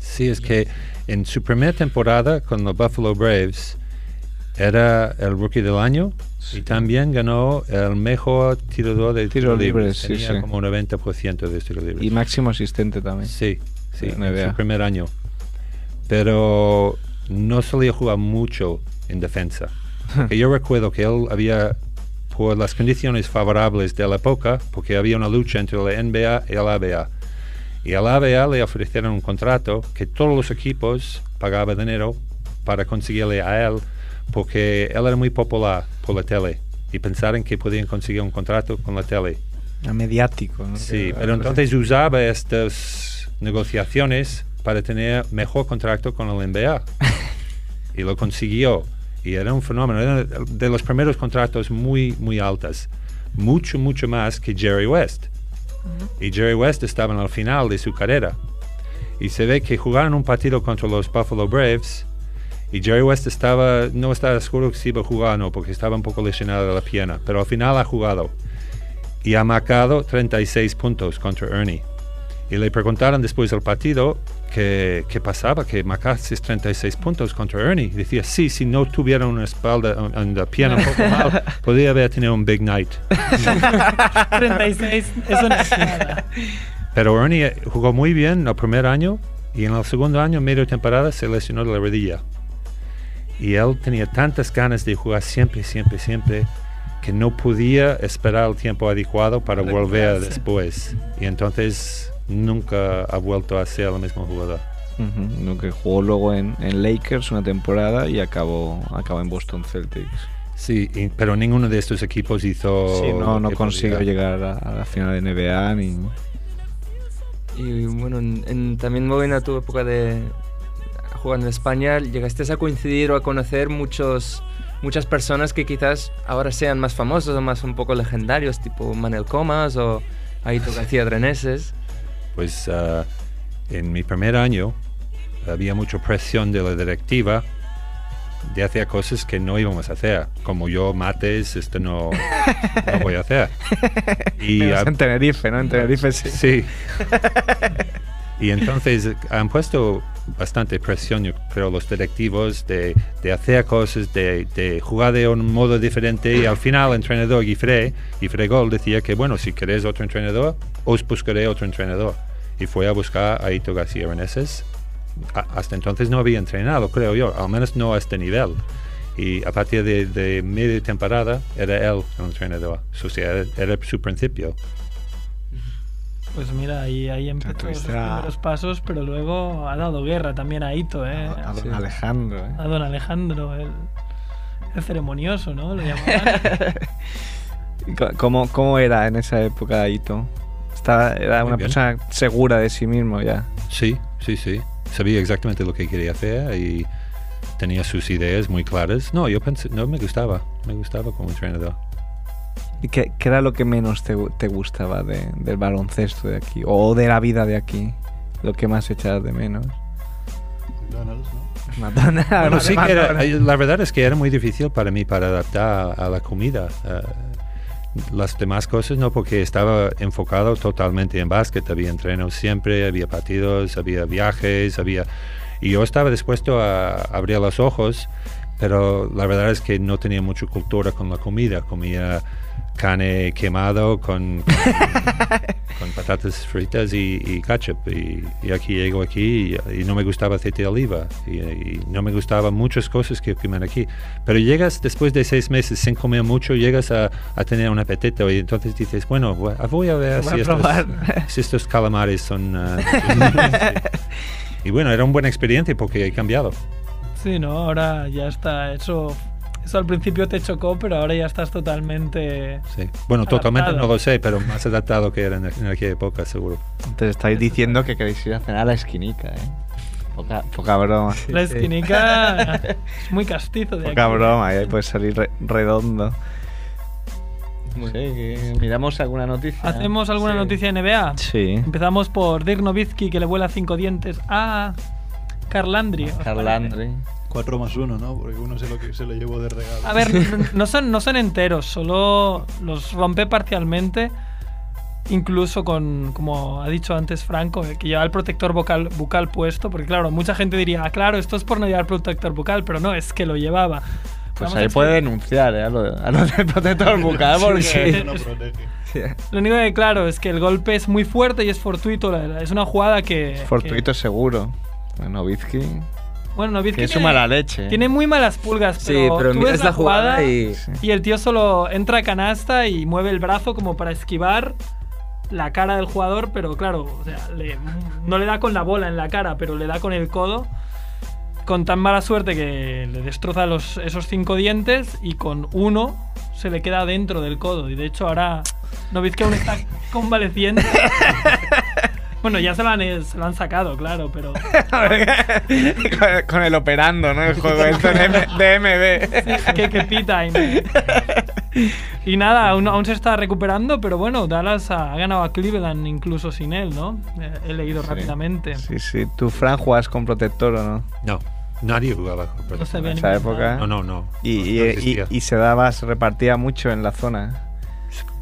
Sí, es que en su primera temporada con los Buffalo Braves, era el rookie del año Sí. y también ganó el mejor tirador de Tiro libre. sí, Tenía sí. como un 90% de tiro libre. Y máximo asistente también. Sí, sí, en su primer año. Pero no solía jugar mucho en defensa. *laughs* Que yo recuerdo que él había, por las condiciones favorables de la época, porque había una lucha entre la NBA y el ABA. Y al ABA le ofrecieron un contrato que todos los equipos pagaban dinero para conseguirle a él, porque él era muy popular por la tele. Y pensaron que podían conseguir un contrato con la tele. A mediático. ¿no? Sí, pero entonces usaba estas negociaciones para tener mejor contrato con el NBA. *laughs* y lo consiguió. Y era un fenómeno. Era de los primeros contratos muy, muy altos. Mucho, mucho más que Jerry West. Y Jerry West estaba en el final de su carrera. Y se ve que jugaron un partido contra los Buffalo Braves. Y Jerry West estaba, no estaba seguro si iba a jugar o no, porque estaba un poco lesionado de la pierna. Pero al final ha jugado y ha marcado 36 puntos contra Ernie. Y le preguntaron después del partido que, qué pasaba, que marcaste 36 puntos contra Ernie. Y decía, sí, si no tuviera una espalda, en la pierna un poco mal, *laughs* podría haber tenido un big night. *laughs* 36, eso no es *laughs* nada. Pero Ernie jugó muy bien el primer año y en el segundo año, medio temporada, se lesionó de la rodilla. Y él tenía tantas ganas de jugar siempre, siempre, siempre, que no podía esperar el tiempo adecuado para volver después. Y entonces nunca ha vuelto a ser el mismo jugador. Lo que jugó luego en, en Lakers una temporada y acabó, acabó en Boston Celtics. Sí, y- pero ninguno de estos equipos hizo... sí, no, no consiguió llegar a, a la final de NBA ni... Y bueno, en- en- también volviendo a tu época de jugando en España, llegaste a coincidir o a conocer muchos, muchas personas que quizás ahora sean más famosos o más un poco legendarios, tipo Manel Comas o Aito García Dreneses. Pues ah, en mi primer año había mucha presión de la directiva de hacer cosas que no íbamos a hacer. Como yo, mates, esto no, no voy a hacer. *laughs* Y ah, en Tenerife, ¿no? En Tenerife sí. sí. Y entonces han puesto bastante presión, yo creo, los directivos de, de hacer cosas, de, de jugar de un modo diferente. Y al final, el entrenador Guifré, Guifré Gol, decía que, bueno, si queréis otro entrenador, os buscaré otro entrenador. Y fue a buscar a Ito García Reneses. Hasta entonces no había entrenado, creo yo, al menos no a este nivel. Y a partir de, de media temporada era él el entrenador. O sea, era, era su principio. Pues mira, ahí, ahí empezó a- primeros pasos, pero luego ha dado guerra también a Ito, ¿eh? A, a don Sí. Alejandro, ¿eh? A don Alejandro, el, el ceremonioso, ¿no? Lo llamaban. ¿Y *laughs* co- ¿Cómo, ¿Cómo era en esa época Ito? Estaba, era Muy una bien. persona segura de sí mismo ya. Sí, sí, sí. Sabía exactamente lo que quería hacer y tenía sus ideas muy claras. No, yo pensé, no me gustaba, me gustaba como entrenador. ¿Y qué, qué era lo que menos te, te gustaba de- del baloncesto de aquí? O de la vida de aquí. Lo que más echabas de menos. McDonald's, ¿no? Madonna. Bueno, sí que era- eh, la verdad es que era muy difícil para mí para adaptar a la comida. Eh, las demás cosas no, porque estaba enfocado totalmente en básquet. Había entrenos siempre, había partidos, había viajes, había... Y yo estaba dispuesto a abrir los ojos, pero la verdad es que no tenía mucha cultura con la comida. Comía carne quemado con, *laughs* con, con patatas fritas y, y ketchup. Y, y aquí llego aquí y, y no me gustaba aceite de oliva. Y, y no me gustaban muchas cosas que comen aquí. Pero llegas después de seis meses sin comer mucho, llegas a, a tener un apetito y entonces dices, bueno, voy a- a ver Voy a si estos, probar. *laughs* si estos calamares son... *laughs* ah, y bueno, era una buena experiencia porque he cambiado. Sí, ¿no? Ahora ya está. Eso, eso al principio te chocó, pero ahora ya estás totalmente. Sí. Bueno, totalmente no lo sé, pero más adaptado que era en, en aquella época, seguro. Entonces estáis diciendo que queréis ir a cenar a la esquinica, ¿eh? Poca, poca broma. La esquinica *laughs* es muy castizo de Poca aquí. broma, ¿eh? Puede salir re- redondo. Sí, que miramos alguna noticia. ¿Hacemos alguna Sí. noticia de NBA? Sí. Empezamos por Dirk Nowitzki, que le vuela cinco dientes a Carl Landry. ¿Os Carl parece? Landry. 4 más 1, ¿no? Porque uno se lo, se lo llevó de regalo. A ver, *laughs* no son, no son enteros, solo los rompe parcialmente. Incluso con, como ha dicho antes Franco, eh, que lleva el protector vocal, bucal puesto, porque claro, mucha gente diría, ah, claro, esto es por no llevar protector bucal, pero no, es que lo llevaba. Pues Vamos ahí puede denunciar ¿eh? a los a los del protector *laughs* bucal porque... *laughs* No protege. Lo único que claro es que el golpe es muy fuerte y es fortuito. Es una jugada que. Fortuito que- seguro. Bueno, bueno, Novitsky tiene su mala leche. Tiene muy malas pulgas, Sí, pero, pero tú ves la jugada y... Y el tío solo entra a canasta y mueve el brazo como para esquivar la cara del jugador, pero claro, o sea, le- no le da con la bola en la cara, pero le da con el codo. Con tan mala suerte que le destroza los, esos cinco dientes y con uno se le queda dentro del codo. Y de hecho ahora Novitsky aún está convaleciente. *laughs* bueno, ya se lo, han, se lo han sacado, claro, pero... *laughs* con, *laughs* con el operando, ¿no? El juego este de, M- de MB. que, que pita. Y, y nada, aún, aún se está recuperando, pero bueno, Dallas ha, ha ganado a Cleveland incluso sin él, ¿no? Eh, He leído rápidamente. Sí, sí. ¿Tú, Fran, juegas con protector o no? No, nadie jugaba con No se protector. ve En esa época. No, no, no. Y, no y- y- existía. y se daba, se repartía mucho en la zona.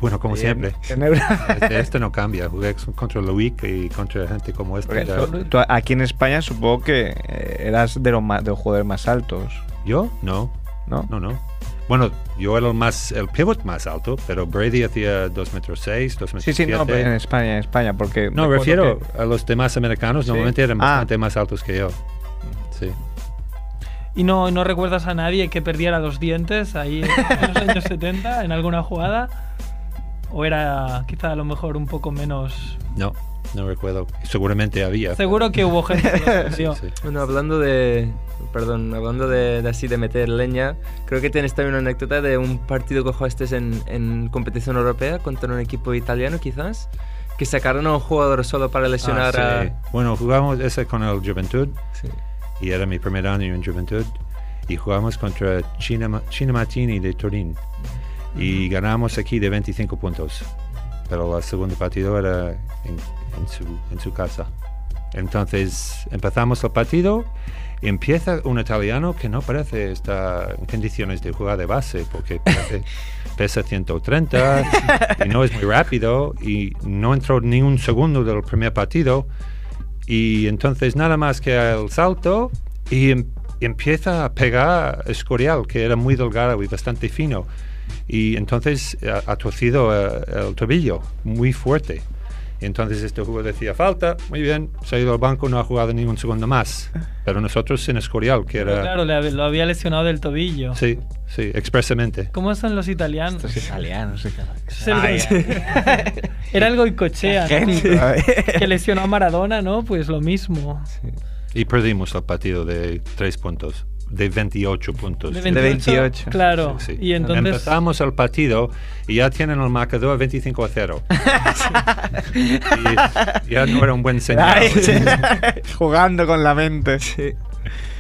Bueno, como siempre. *laughs* Este, este no cambia. Jugué contra Loic y contra gente como tú aquí en España supongo que eh, eras de los, más, de los jugadores más altos, ¿Yo? No, ¿no? no, no. Bueno, yo era el más, el pivot más alto, pero Brady hacía 2 metros 6, 2 metros Sí, sí, no, pero en siete. España, en España, porque... No, refiero que- a los demás americanos, Sí. normalmente eran Ah. bastante más altos que yo. Sí. ¿Y no, no recuerdas a nadie que perdiera los dientes ahí en los años 70 en alguna jugada? ¿O era quizá a lo mejor un poco menos... No, no recuerdo. Seguramente había. Seguro que hubo gente que perdió. *laughs* Sí. Bueno, hablando de. Perdón, hablando de, de así de meter leña, creo que tienes también una anécdota de un partido que jugaste en, en competición europea contra un equipo italiano, quizás, que sacaron a un jugador solo para lesionar Ah, sí. a. Bueno, jugamos ese con el Juventud Sí. y era mi primer año en Juventud y jugamos contra Cinema, Cinematini de Turín y ganamos aquí de 25 puntos. Pero el segundo partido era en, en su, en su casa. Entonces empezamos el partido y empieza un italiano que no parece estar en condiciones de jugar de base porque *laughs* pesa 130 y no es muy rápido y no entró ni un segundo del primer partido y entonces nada más que el salto y em- empieza a pegar Escorial que era muy delgado y bastante fino y entonces ha, ha torcido eh, el tobillo muy fuerte y entonces este jugador decía falta muy bien se ha ido al banco no ha jugado ni un segundo más pero nosotros en Escorial que Pero era claro, le hab- lo había lesionado del tobillo. sí sí expresamente ¿Cómo son los italianos? Estos italianos, claro. *laughs* *laughs* Era ¿no? Gente, que lesionó a Maradona, ¿no? Pues lo mismo. y perdimos el partido de tres puntos de 28 puntos De De 28, 28. Claro. Sí, sí. Y entonces. Empezamos el partido y ya tienen el marcador 25 a 0. *laughs* y ya no era un buen señal. Sí. *laughs* Jugando con la mente.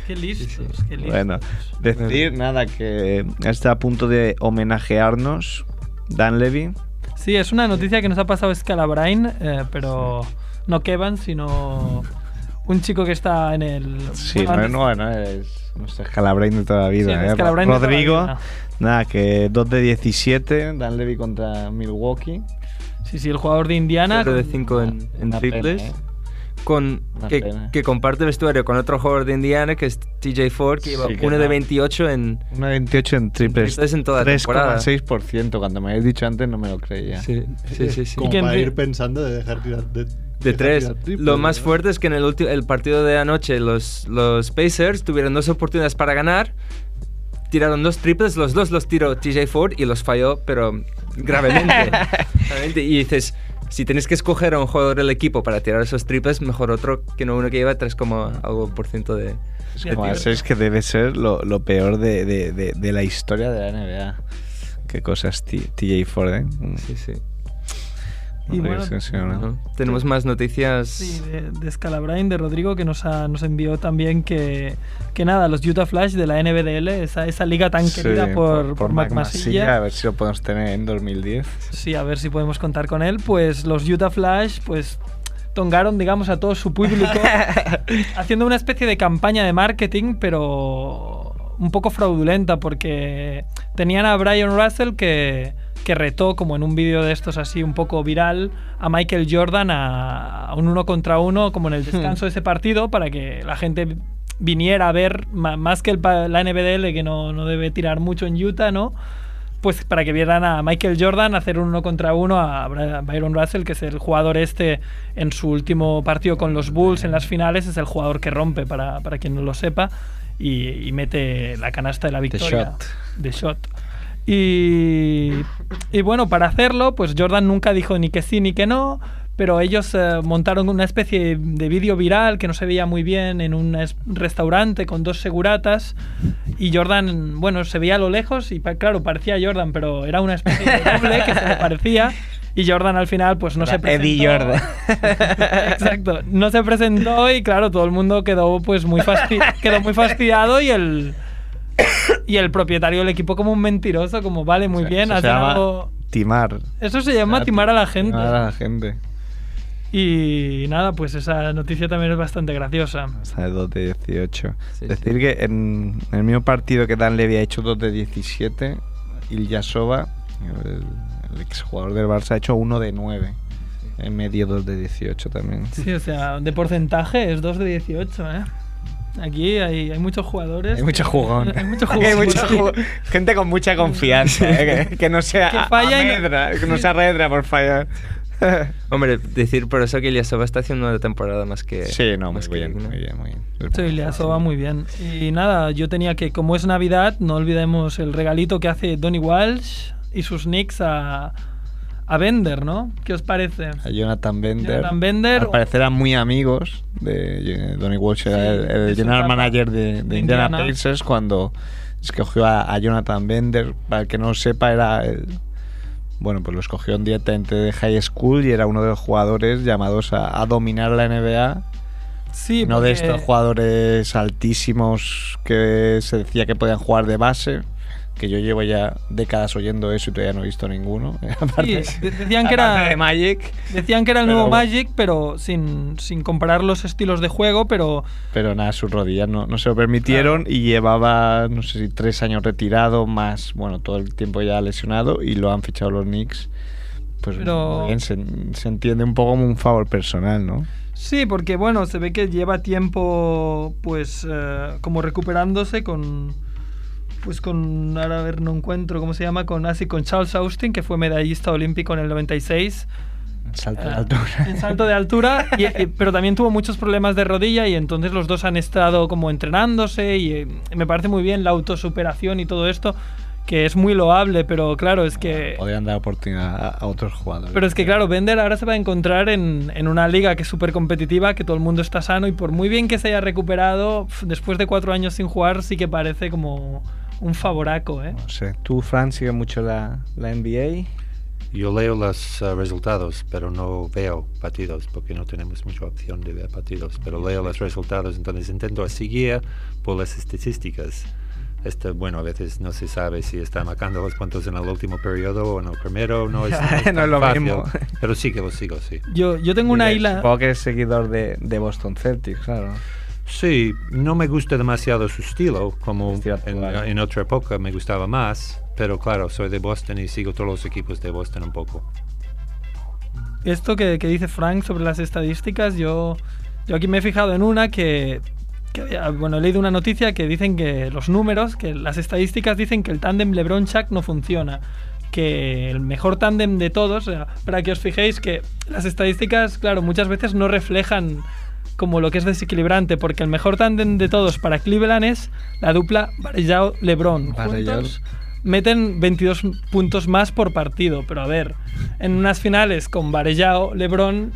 Qué listos, qué listos. Bueno, decir nada que está a punto de homenajearnos Dan Levy. Sí, es una noticia que nos ha pasado Scalabrine, eh, pero no Kevin, sino un chico que está en el. Sí, bueno, no, no, no, es nuestro Scalabrine de toda la vida. Sí, ¿eh? Scalabrine de toda la Rodrigo, vida. nada, que 2 de 17, Dan Levy contra Milwaukee. Sí, sí, el jugador de Indiana. 4 de con- 5 en, en pena, triples. ¿eh? Con, que, que comparte vestuario con otro jugador de Indiana que es TJ Ford, que lleva Sí, que 1 de no. 28 en. Una 28 en triples. triples en toda la temporada. 3,6%. Cuando me habéis dicho antes no me lo creía. Sí, sí, sí. sí. Como en para ir pensando de dejar tirar de, De tres. tirar triples, Lo más ¿no? fuerte es que en el, ulti- el partido de anoche los, los Pacers tuvieron dos oportunidades para ganar. Tiraron dos triples, los dos los tiró TJ Ford y los falló, pero gravemente. *laughs* Gravemente. y dices, si tenéis que escoger a un jugador del equipo para tirar esos triples, mejor otro que no uno que lleva 3, como algo por ciento de... Eso es que debe ser lo, lo peor de, de- de- de la historia de la NBA. Qué cosas, TJ Ford, ¿eh? Sí, sí. Y bueno, ¿no? Tenemos más noticias. Sí, de, de Scalabrine, de Rodrigo, que nos, ha- nos envió también que, que nada, los Utah Flash de la NBDL, esa, esa liga tan Sí, querida por, por, Mac Masilla. A ver si lo podemos tener en 2010. Sí, a ver si podemos contar con él. Pues los Utah Flash, pues tongaron, digamos, a todo su público *laughs* haciendo una especie de campaña de marketing, pero un poco fraudulenta, porque tenían a Brian Russell que, que retó, como en un vídeo de estos así un poco viral, a Michael Jordan a, a un uno contra uno, como en el descanso de ese partido, para que la gente viniera a ver, más que el la NBDL, que no, no debe tirar mucho en Utah, ¿no? Pues para que vieran a Michael Jordan hacer un uno contra uno a Byron Russell, que es el jugador este en su último partido con los Bulls en las finales, es el jugador que rompe, para, para quien no lo sepa, y, y mete la canasta de la victoria. shot. De shot. Y, y bueno, para hacerlo, pues Jordan nunca dijo ni que sí ni que no, pero ellos eh, montaron una especie de vídeo viral que no se veía muy bien en un es- restaurante con dos seguratas y Jordan, bueno, se veía a lo lejos y pa- claro, parecía Jordan, pero era una especie de doble que se le parecía y Jordan al final pues no se Era presentó. Eddie Jordan. *laughs* Exacto, no se presentó y claro, todo el mundo quedó pues muy quedó muy fastidiado y el y el propietario del equipo como un mentiroso, como vale, muy bien, Eso se llama ganado- Timar. Eso se llama timar a la gente. Timar a la gente. Y nada, pues esa noticia también es bastante graciosa. Hasta de 2 de 18. Sí, Decir sí. que en el mismo partido que Dan Levy ha hecho 2 de 17, Ilyasova, el, el exjugador del Barça, ha hecho 1 de 9. En medio 2 de 18 también. Sí, o sea, de porcentaje es 2 de 18, ¿eh? Aquí hay, hay muchos jugadores. Hay mucho jugón. Hay mucho jugón. *laughs* Hay mucho jugo- Gente con mucha confianza. ¿eh? que, que no sea Que falla no- no por fallar. *laughs* Hombre, decir por eso que Ilyasova está haciendo una temporada más que. sí, no, muy más que bien, muy bien, muy bien. Sí, Ilyasova muy bien. Y nada, yo tenía que, como es Navidad, no olvidemos el regalito que hace Donny Walsh y sus Knicks a, a Bender, ¿no? ¿Qué os parece? A Jonathan Bender. Jonathan Bender. Al parecer eran muy amigos de Donny Walsh, era el, de general manager de, de de Indiana Indiana. Pacers cuando escogió a, a Jonathan Bender. Para el que no lo sepa, era el. Bueno, pues lo escogió directamente de high school y era uno de los jugadores llamados a, a dominar la NBA. Sí, no de porque- estos jugadores altísimos que se decía que podían jugar de base. Que yo llevo ya décadas oyendo eso y todavía no he visto ninguno. *laughs* Aparte- Sí, de- decían que era de Magic. decían que era el Pero- nuevo Magic, pero sin, sin comparar los estilos de juego, pero Pero nada, sus rodillas no, no se lo permitieron y llevaba, no sé si tres años retirado, más, bueno, todo el tiempo ya lesionado y lo han fichado los Knicks. Pues Pero- bien, se, se entiende un poco como un favor personal, ¿no? Sí, porque bueno, se ve que lleva tiempo pues eh, como recuperándose con pues con ahora a ver no encuentro cómo se llama con así con Charles Austin que fue medallista olímpico en el 96 Salto de eh, altura. en salto de altura y- y- pero también tuvo muchos problemas de rodilla y entonces los dos han estado como entrenándose y eh, me parece muy bien la autosuperación y todo esto que es muy loable pero claro es que Podrían dar oportunidad a, otros jugadores. pero es que claro, Bender ahora se va a encontrar en, en una liga que es súper competitiva, que todo el mundo está sano y por muy bien que se haya recuperado, después de cuatro años sin jugar sí que parece como un favoraco, ¿eh? No sé, ¿tú, Fran, sigues mucho la, la NBA? Yo leo los uh, resultados, pero no veo partidos porque no tenemos mucha opción de ver partidos. Pero leo los resultados, entonces intento seguir por las estadísticas. Este, bueno, a veces no se sabe si está marcando los puntos en el último periodo o en el primero. No *laughs* es, no es No es lo fácil, mismo. Pero sí que lo sigo, sí. Yo, yo tengo una isla... Supongo que eres seguidor de, de Boston Celtics, claro. Sí, no me gusta demasiado su estilo, como Estilo en, en otra época me gustaba más. Pero claro, soy de Boston y sigo todos los equipos de Boston un poco. Esto que, que dice Frank sobre las estadísticas, yo, yo aquí me he fijado en una que, que había- bueno, he leído una noticia que dicen que los números, que las estadísticas dicen que el tándem LeBron-Chuck no funciona. Que el mejor tándem de todos, para que os fijéis que las estadísticas, claro, muchas veces no reflejan como lo que es desequilibrante, porque el mejor tándem de todos para Cleveland es la dupla. Juntos meten 22 puntos más por partido. Pero a ver, en unas finales con Varellao, LeBron,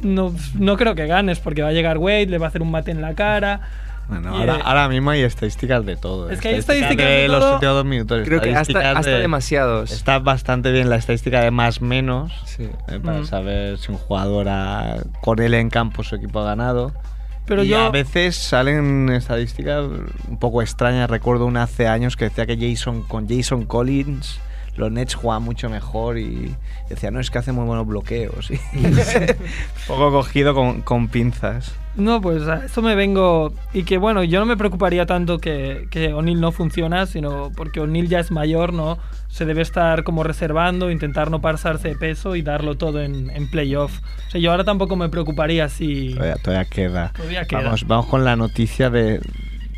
no, no creo que ganes porque va a llegar Wade, le va a hacer un mate en la cara. Bueno, ahora, eh, ahora mismo hay estadísticas de todo. Es que hay estadísticas de de los últimos dos minutos. Creo que hasta, hasta de- demasiados. Está bastante bien la estadística de más menos Sí. eh, para Mm. saber si un jugador ha- con él en campo su equipo ha ganado. Pero y yo. a veces salen estadísticas un poco extrañas. Recuerdo una hace años que decía que Jason con Jason Collins los Nets juegan mucho mejor y decía, no, es que hace muy buenos bloqueos. *laughs* *laughs* Poco cogido con, con pinzas. No, pues a esto me vengo. Y que bueno, yo no me preocuparía tanto que, que O'Neill no funciona, sino porque O'Neill ya es mayor, ¿no? Se debe estar como reservando, intentar no pasarse de peso y darlo todo en, en playoff. O sea, yo ahora tampoco me preocaría si. Todavía, todavía queda. Todavía queda. Vamos, vamos con la noticia de,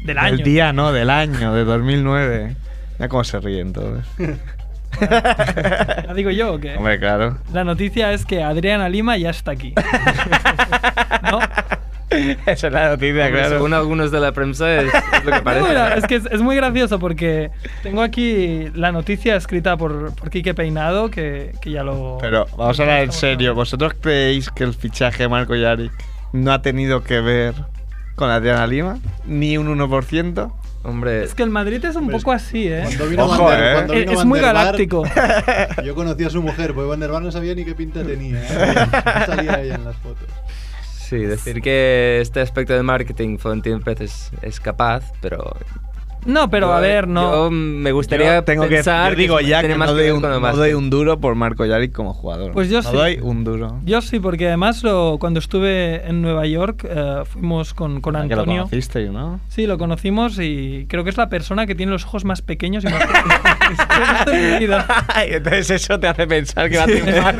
Del año. día, ¿no? Del año, de 2009. Ya cómo se ríen todos. *laughs* ¿La digo yo o qué? Hombre, claro. La noticia es que Adriana Lima ya está aquí. *laughs* ¿No? Esa es la noticia, Hombre, claro. Según algunos de la prensa es, es lo que *laughs* parece. Bueno, es que es, es muy gracioso porque tengo aquí la noticia escrita por, por Quique Peinado, que, que ya lo... Pero vamos a hablar en serio. ¿Vosotros creéis que el fichaje de Marco Yarick no ha tenido que ver con Adriana Lima? ¿Ni un 1%? Hombre, Es que el Madrid es un Hombre, poco así, ¿eh? Cuando vino Ojo, Van der- eh. cuando Es, vino es Van muy der galáctico. *laughs* Yo conocí a su mujer, porque Van der Vaart no sabía ni qué pinta tenía. ¿eh? No salía ella en las fotos. sí, decir que este aspecto del marketing Florentino Pérez es, es capaz, pero... No, pero yo- a ver, no. Yo me gustaría Yo tengo pensar que yo digo que ya que más no, doy un, no doy un duro por Marco Yarick como jugador. Pues yo no sí. doy un duro. Yo sí, porque además lo, cuando estuve en Nueva York eh, fuimos con, con Ah, que lo Antonio. conocisteis, ¿no? Sí, lo conocimos y creo que es la persona que tiene los ojos más pequeños y más. *laughs* Y *laughs* entonces eso te hace pensar que va a triunfar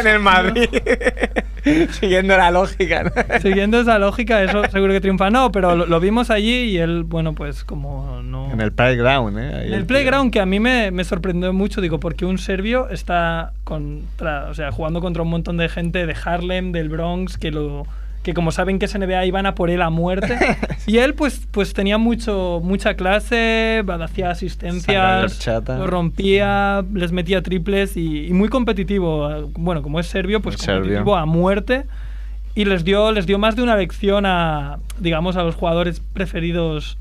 en el Madrid. *laughs* *laughs* Siguiendo la lógica, ¿no? *laughs* Siguiendo esa lógica, eso seguro que triunfa. No, pero lo, lo vimos allí y él, bueno, pues como no... En el playground, ¿eh? Ahí En el playground que a mí me, me sorprendió mucho, digo, porque un serbio está contra, o sea, jugando contra un montón de gente de Harlem, del Bronx, que lo que como saben que es NBA iban a por él a muerte. *laughs* y él pues pues tenía mucho mucha clase, hacía asistencias, lo rompía, les metía triples y, y muy competitivo. Bueno, como es serbio, pues Muy serbio. competitivo a muerte. Y les dio, les dio más de una lección a, digamos, a los jugadores preferidos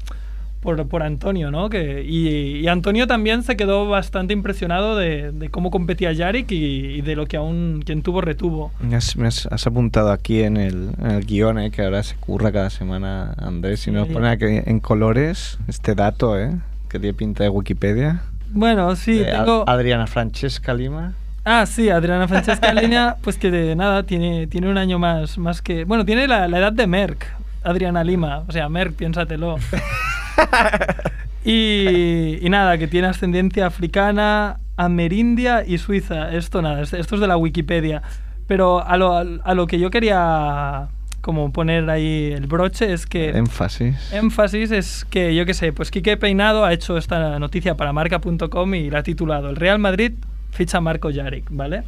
por, por Antonio, ¿no? Que, y, y Antonio también se quedó bastante impresionado de, de cómo competía Yarick y, y de lo que aún quien tuvo retuvo. Has, me has- has apuntado aquí en el, en el guion, ¿eh? que ahora se curra cada semana Andrés y nos Sí. pone aquí en colores este dato, ¿eh? que tiene pinta de Wikipedia. Bueno, sí, de Ad- tengo... Adriana Francesca Lima. Ah, sí, Adriana Francesca Línea, *laughs* pues que de nada, tiene, tiene un año más, más que... Bueno, tiene la, la edad de Merck, Adriana Lima. O sea, Merck, piénsatelo. *laughs* *laughs* y, y nada, que tiene ascendencia africana, amerindia y suiza. Esto nada, es- esto es de la Wikipedia. Pero a lo, a lo que yo quería como poner ahí el broche es que... Énfasis. énfasis es que, yo qué sé, pues Quique Peinado ha hecho esta noticia para marca.com y la ha titulado El Real Madrid ficha a Marco Yarick, ¿vale?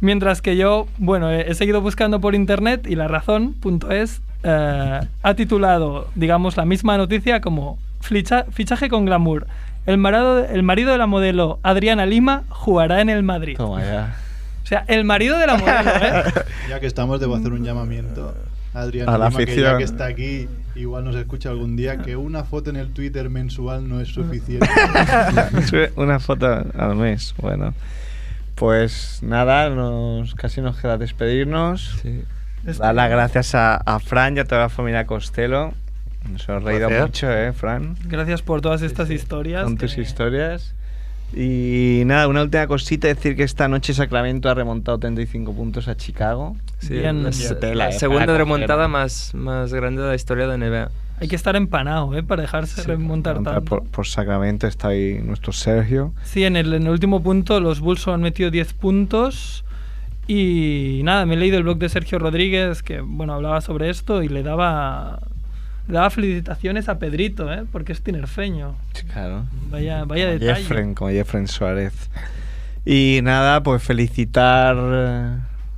Mientras que yo, bueno, he, he seguido buscando por internet y la razón.es eh, ha titulado, digamos, la misma noticia como "Flicha- fichaje con glamour. El, marado- el marido de la modelo Adriana Lima jugará en el Madrid. Toma ya. O sea, el marido de la modelo, ¿eh? *laughs* Ya que estamos, debo hacer un llamamiento a Adrián A la Lima, que ya afición. que está aquí, igual nos escucha algún día, que una foto en el Twitter mensual no es suficiente. *laughs* Una foto al mes. Bueno, pues nada, nos, casi nos queda despedirnos. Sí. Dar las gracias a, a Fran y a toda la familia Costello. Nos hemos reído Placer. mucho, ¿eh, Fran? Gracias por todas estas historias. Con tus que- historias. Y nada, una última cosita, decir que esta noche Sacramento ha remontado 35 puntos a Chicago. Sí, Bien. la, Qué tela, la segunda remontada más, más grande de la historia de NBA. Hay que estar empanado, ¿eh? Para dejarse remontar Remontar tanto. Por, por Sacramento está ahí nuestro Sergio. Sí, en el, en el último punto los Bulls han metido 10 puntos. Y nada, me he leído el blog de Sergio Rodríguez que, bueno, hablaba sobre esto y le daba, le daba felicitaciones a Pedrito, ¿eh? Porque es tinerfeño. Claro. Vaya, vaya Como detalle. Jeffren, como Jeffren Suárez. Y nada, pues felicitar eh,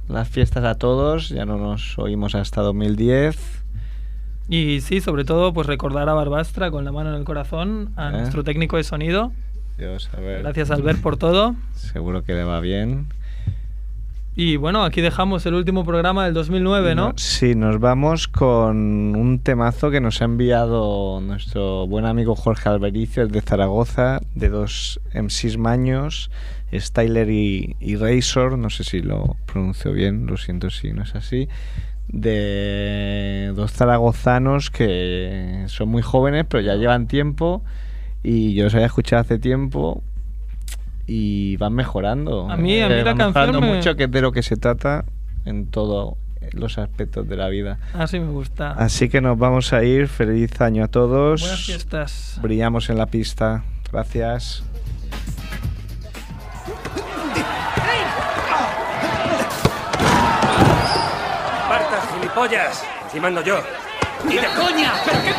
las fiestas a todos. Ya no nos oímos hasta 2010. Y sí, sobre todo, pues recordar a Barbastra con la mano en el corazón, a ¿Eh? nuestro técnico de sonido. Dios, a ver. Gracias, Albert, por todo. Seguro que le va bien. Y bueno, aquí dejamos el último programa del 2009, ¿no? Sí, nos vamos con un temazo que nos ha enviado nuestro buen amigo Jorge Albericio de Zaragoza, de dos MCs maños, Styler y, y no sé si lo pronuncio bien, lo siento si no es así, de dos zaragozanos que son muy jóvenes pero ya llevan tiempo y yo los había escuchado hace tiempo y van mejorando. A mí- a mí Eh, la van canción mejorando me- mucho, que es de lo que se trata en todos los aspectos de la vida. Así me gusta. Así que nos vamos a ir. Feliz año a todos. Buenas fiestas. Brillamos en la pista. Gracias. ¡Barta, gilipollas! Encima ando yo. ¡Ni de coña! ¿Pero qué?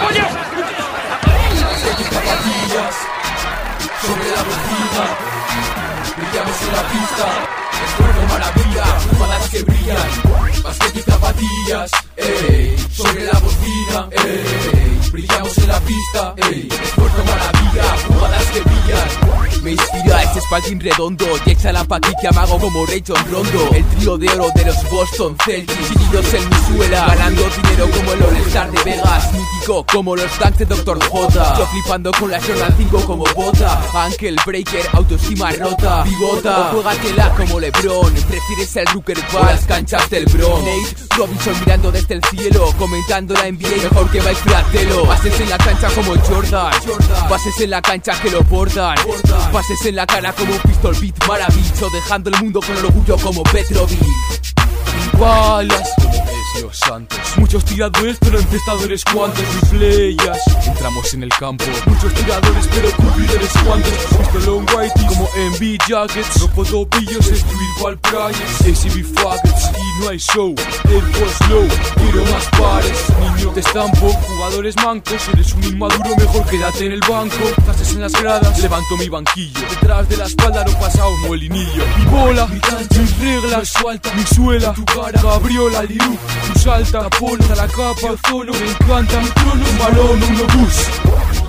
Sobre la bocina. Brillamos en la pista, esfuerzo maravilla, jugadas que brillan, basquet y zapatillas, ey, sobre la bocina, ey, brillamos en la pista, ey, esfuerzo maravilla, jugadas que brillan. Me inspira ese spalking redondo y echa la paquilla mago como Rayton Rondo El trío de oro de los Boston Celtics Chiquillos en mi suela Ganando dinero como el All-Star de Vegas Mítico como los tanks de Dr. J Yo flipando con la Jordan 5 como bota Ankle Breaker, autoestima rota Pivota, o juégatela como Lebron Prefieres el Rooker las canchas del Bronx Nate Robinson mirando desde el cielo Comentando la NBA mejor que Mike Fratelo Pases en la cancha como Jordan Pases en la cancha que lo bordan Pases en la cara como Pistol Beat Maravilloso Dejando el mundo con orgullo como Petrovic. Balas Muchos tiradores pero encestadores cuantos Playas. Entramos en el campo. Muchos tiradores pero cumplidores cuantos. Pistolón Whitey como MB Jackets. Ropo tobillos, destruir cual Price ACB Faggots y no hay show. Air Force Low, quiero más pares. Niño te estampo, jugadores mancos. Eres un inmaduro, mejor quédate en el banco. Frases en las gradas, levanto mi banquillo. Detrás de la espalda no pasa un molinillo. Mi bola, mis reglas, suelta mi suela Tu cara, cabriola, liru Tu salta, ponta la capa, zono Me encanta mi trono, un balón, un obús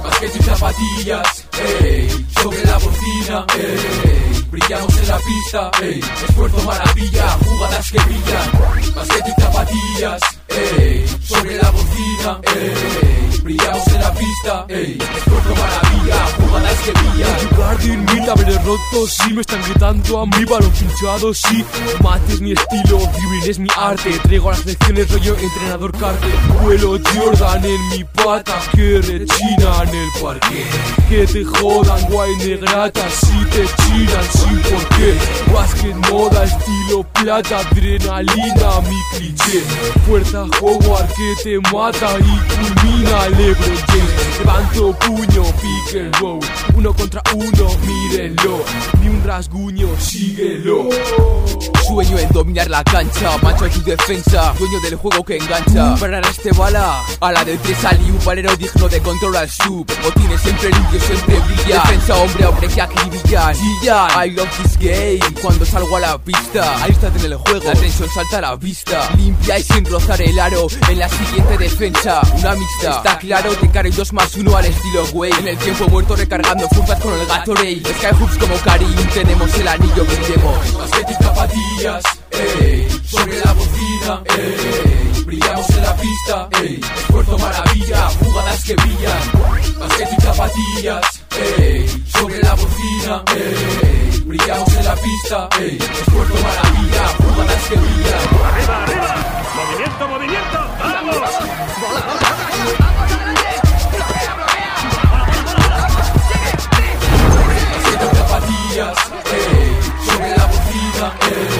Basquet y zapatillas, ey, sobre la bocina, ey, brillamos en la pista, ey, esfuerzo maravilla, jugadas que brillan, basquet y zapatillas, ey, sobre la bocina, ey, brillamos en la pista, ey, esfuerzo maravilla, brillan. Guardian, mi roto, sí me están gritando a mi balón pinchado, sí, mate es mi estilo, dribbling es mi arte, traigo las lecciones rollo entrenador carte, vuelo Jordan en mi pata, que rechinan el parque, que te jodan, guay negrata, si te chinan sin por qué, basket moda, estilo plata, adrenalina, mi cliché, fuerza Howard que te mata y culmina LeBron James, levanto puño, pick and uno contra uno, mírenlo, ni un rasguño, síguelo. Sueño en dominar la cancha, mancho tu defensa, dueño del juego que engancha. Parar este bala, a la de tres ali, un valero digno de control al sub. Botines siempre limpio, siempre brilla. Defensa hombre a hombre que acribillan. Chillan, I love this game. Cuando salgo a la pista, alístate en el juego, la tensión salta a la vista. Limpia y sin rozar el aro, en la siguiente defensa, una mixta. Está claro, te carry dos más uno al estilo güey. En el tiempo muerto recargando con el Gatorade. Sky hoops como Karim, tenemos el anillo, brillemos. Basquet y zapatillas, ey, sobre la bocina, ey, brillamos en la pista, ey, esfuerzo maravilla, jugadas que brillan, y zapatillas, ey, sobre la bocina, ey, brillamos en la pista, ey, esfuerzo maravilla, jugadas que brillan. ¡Arriba, arriba! ¡Movimiento, movimiento! ¡Vamos! días, hey, sobre la hey.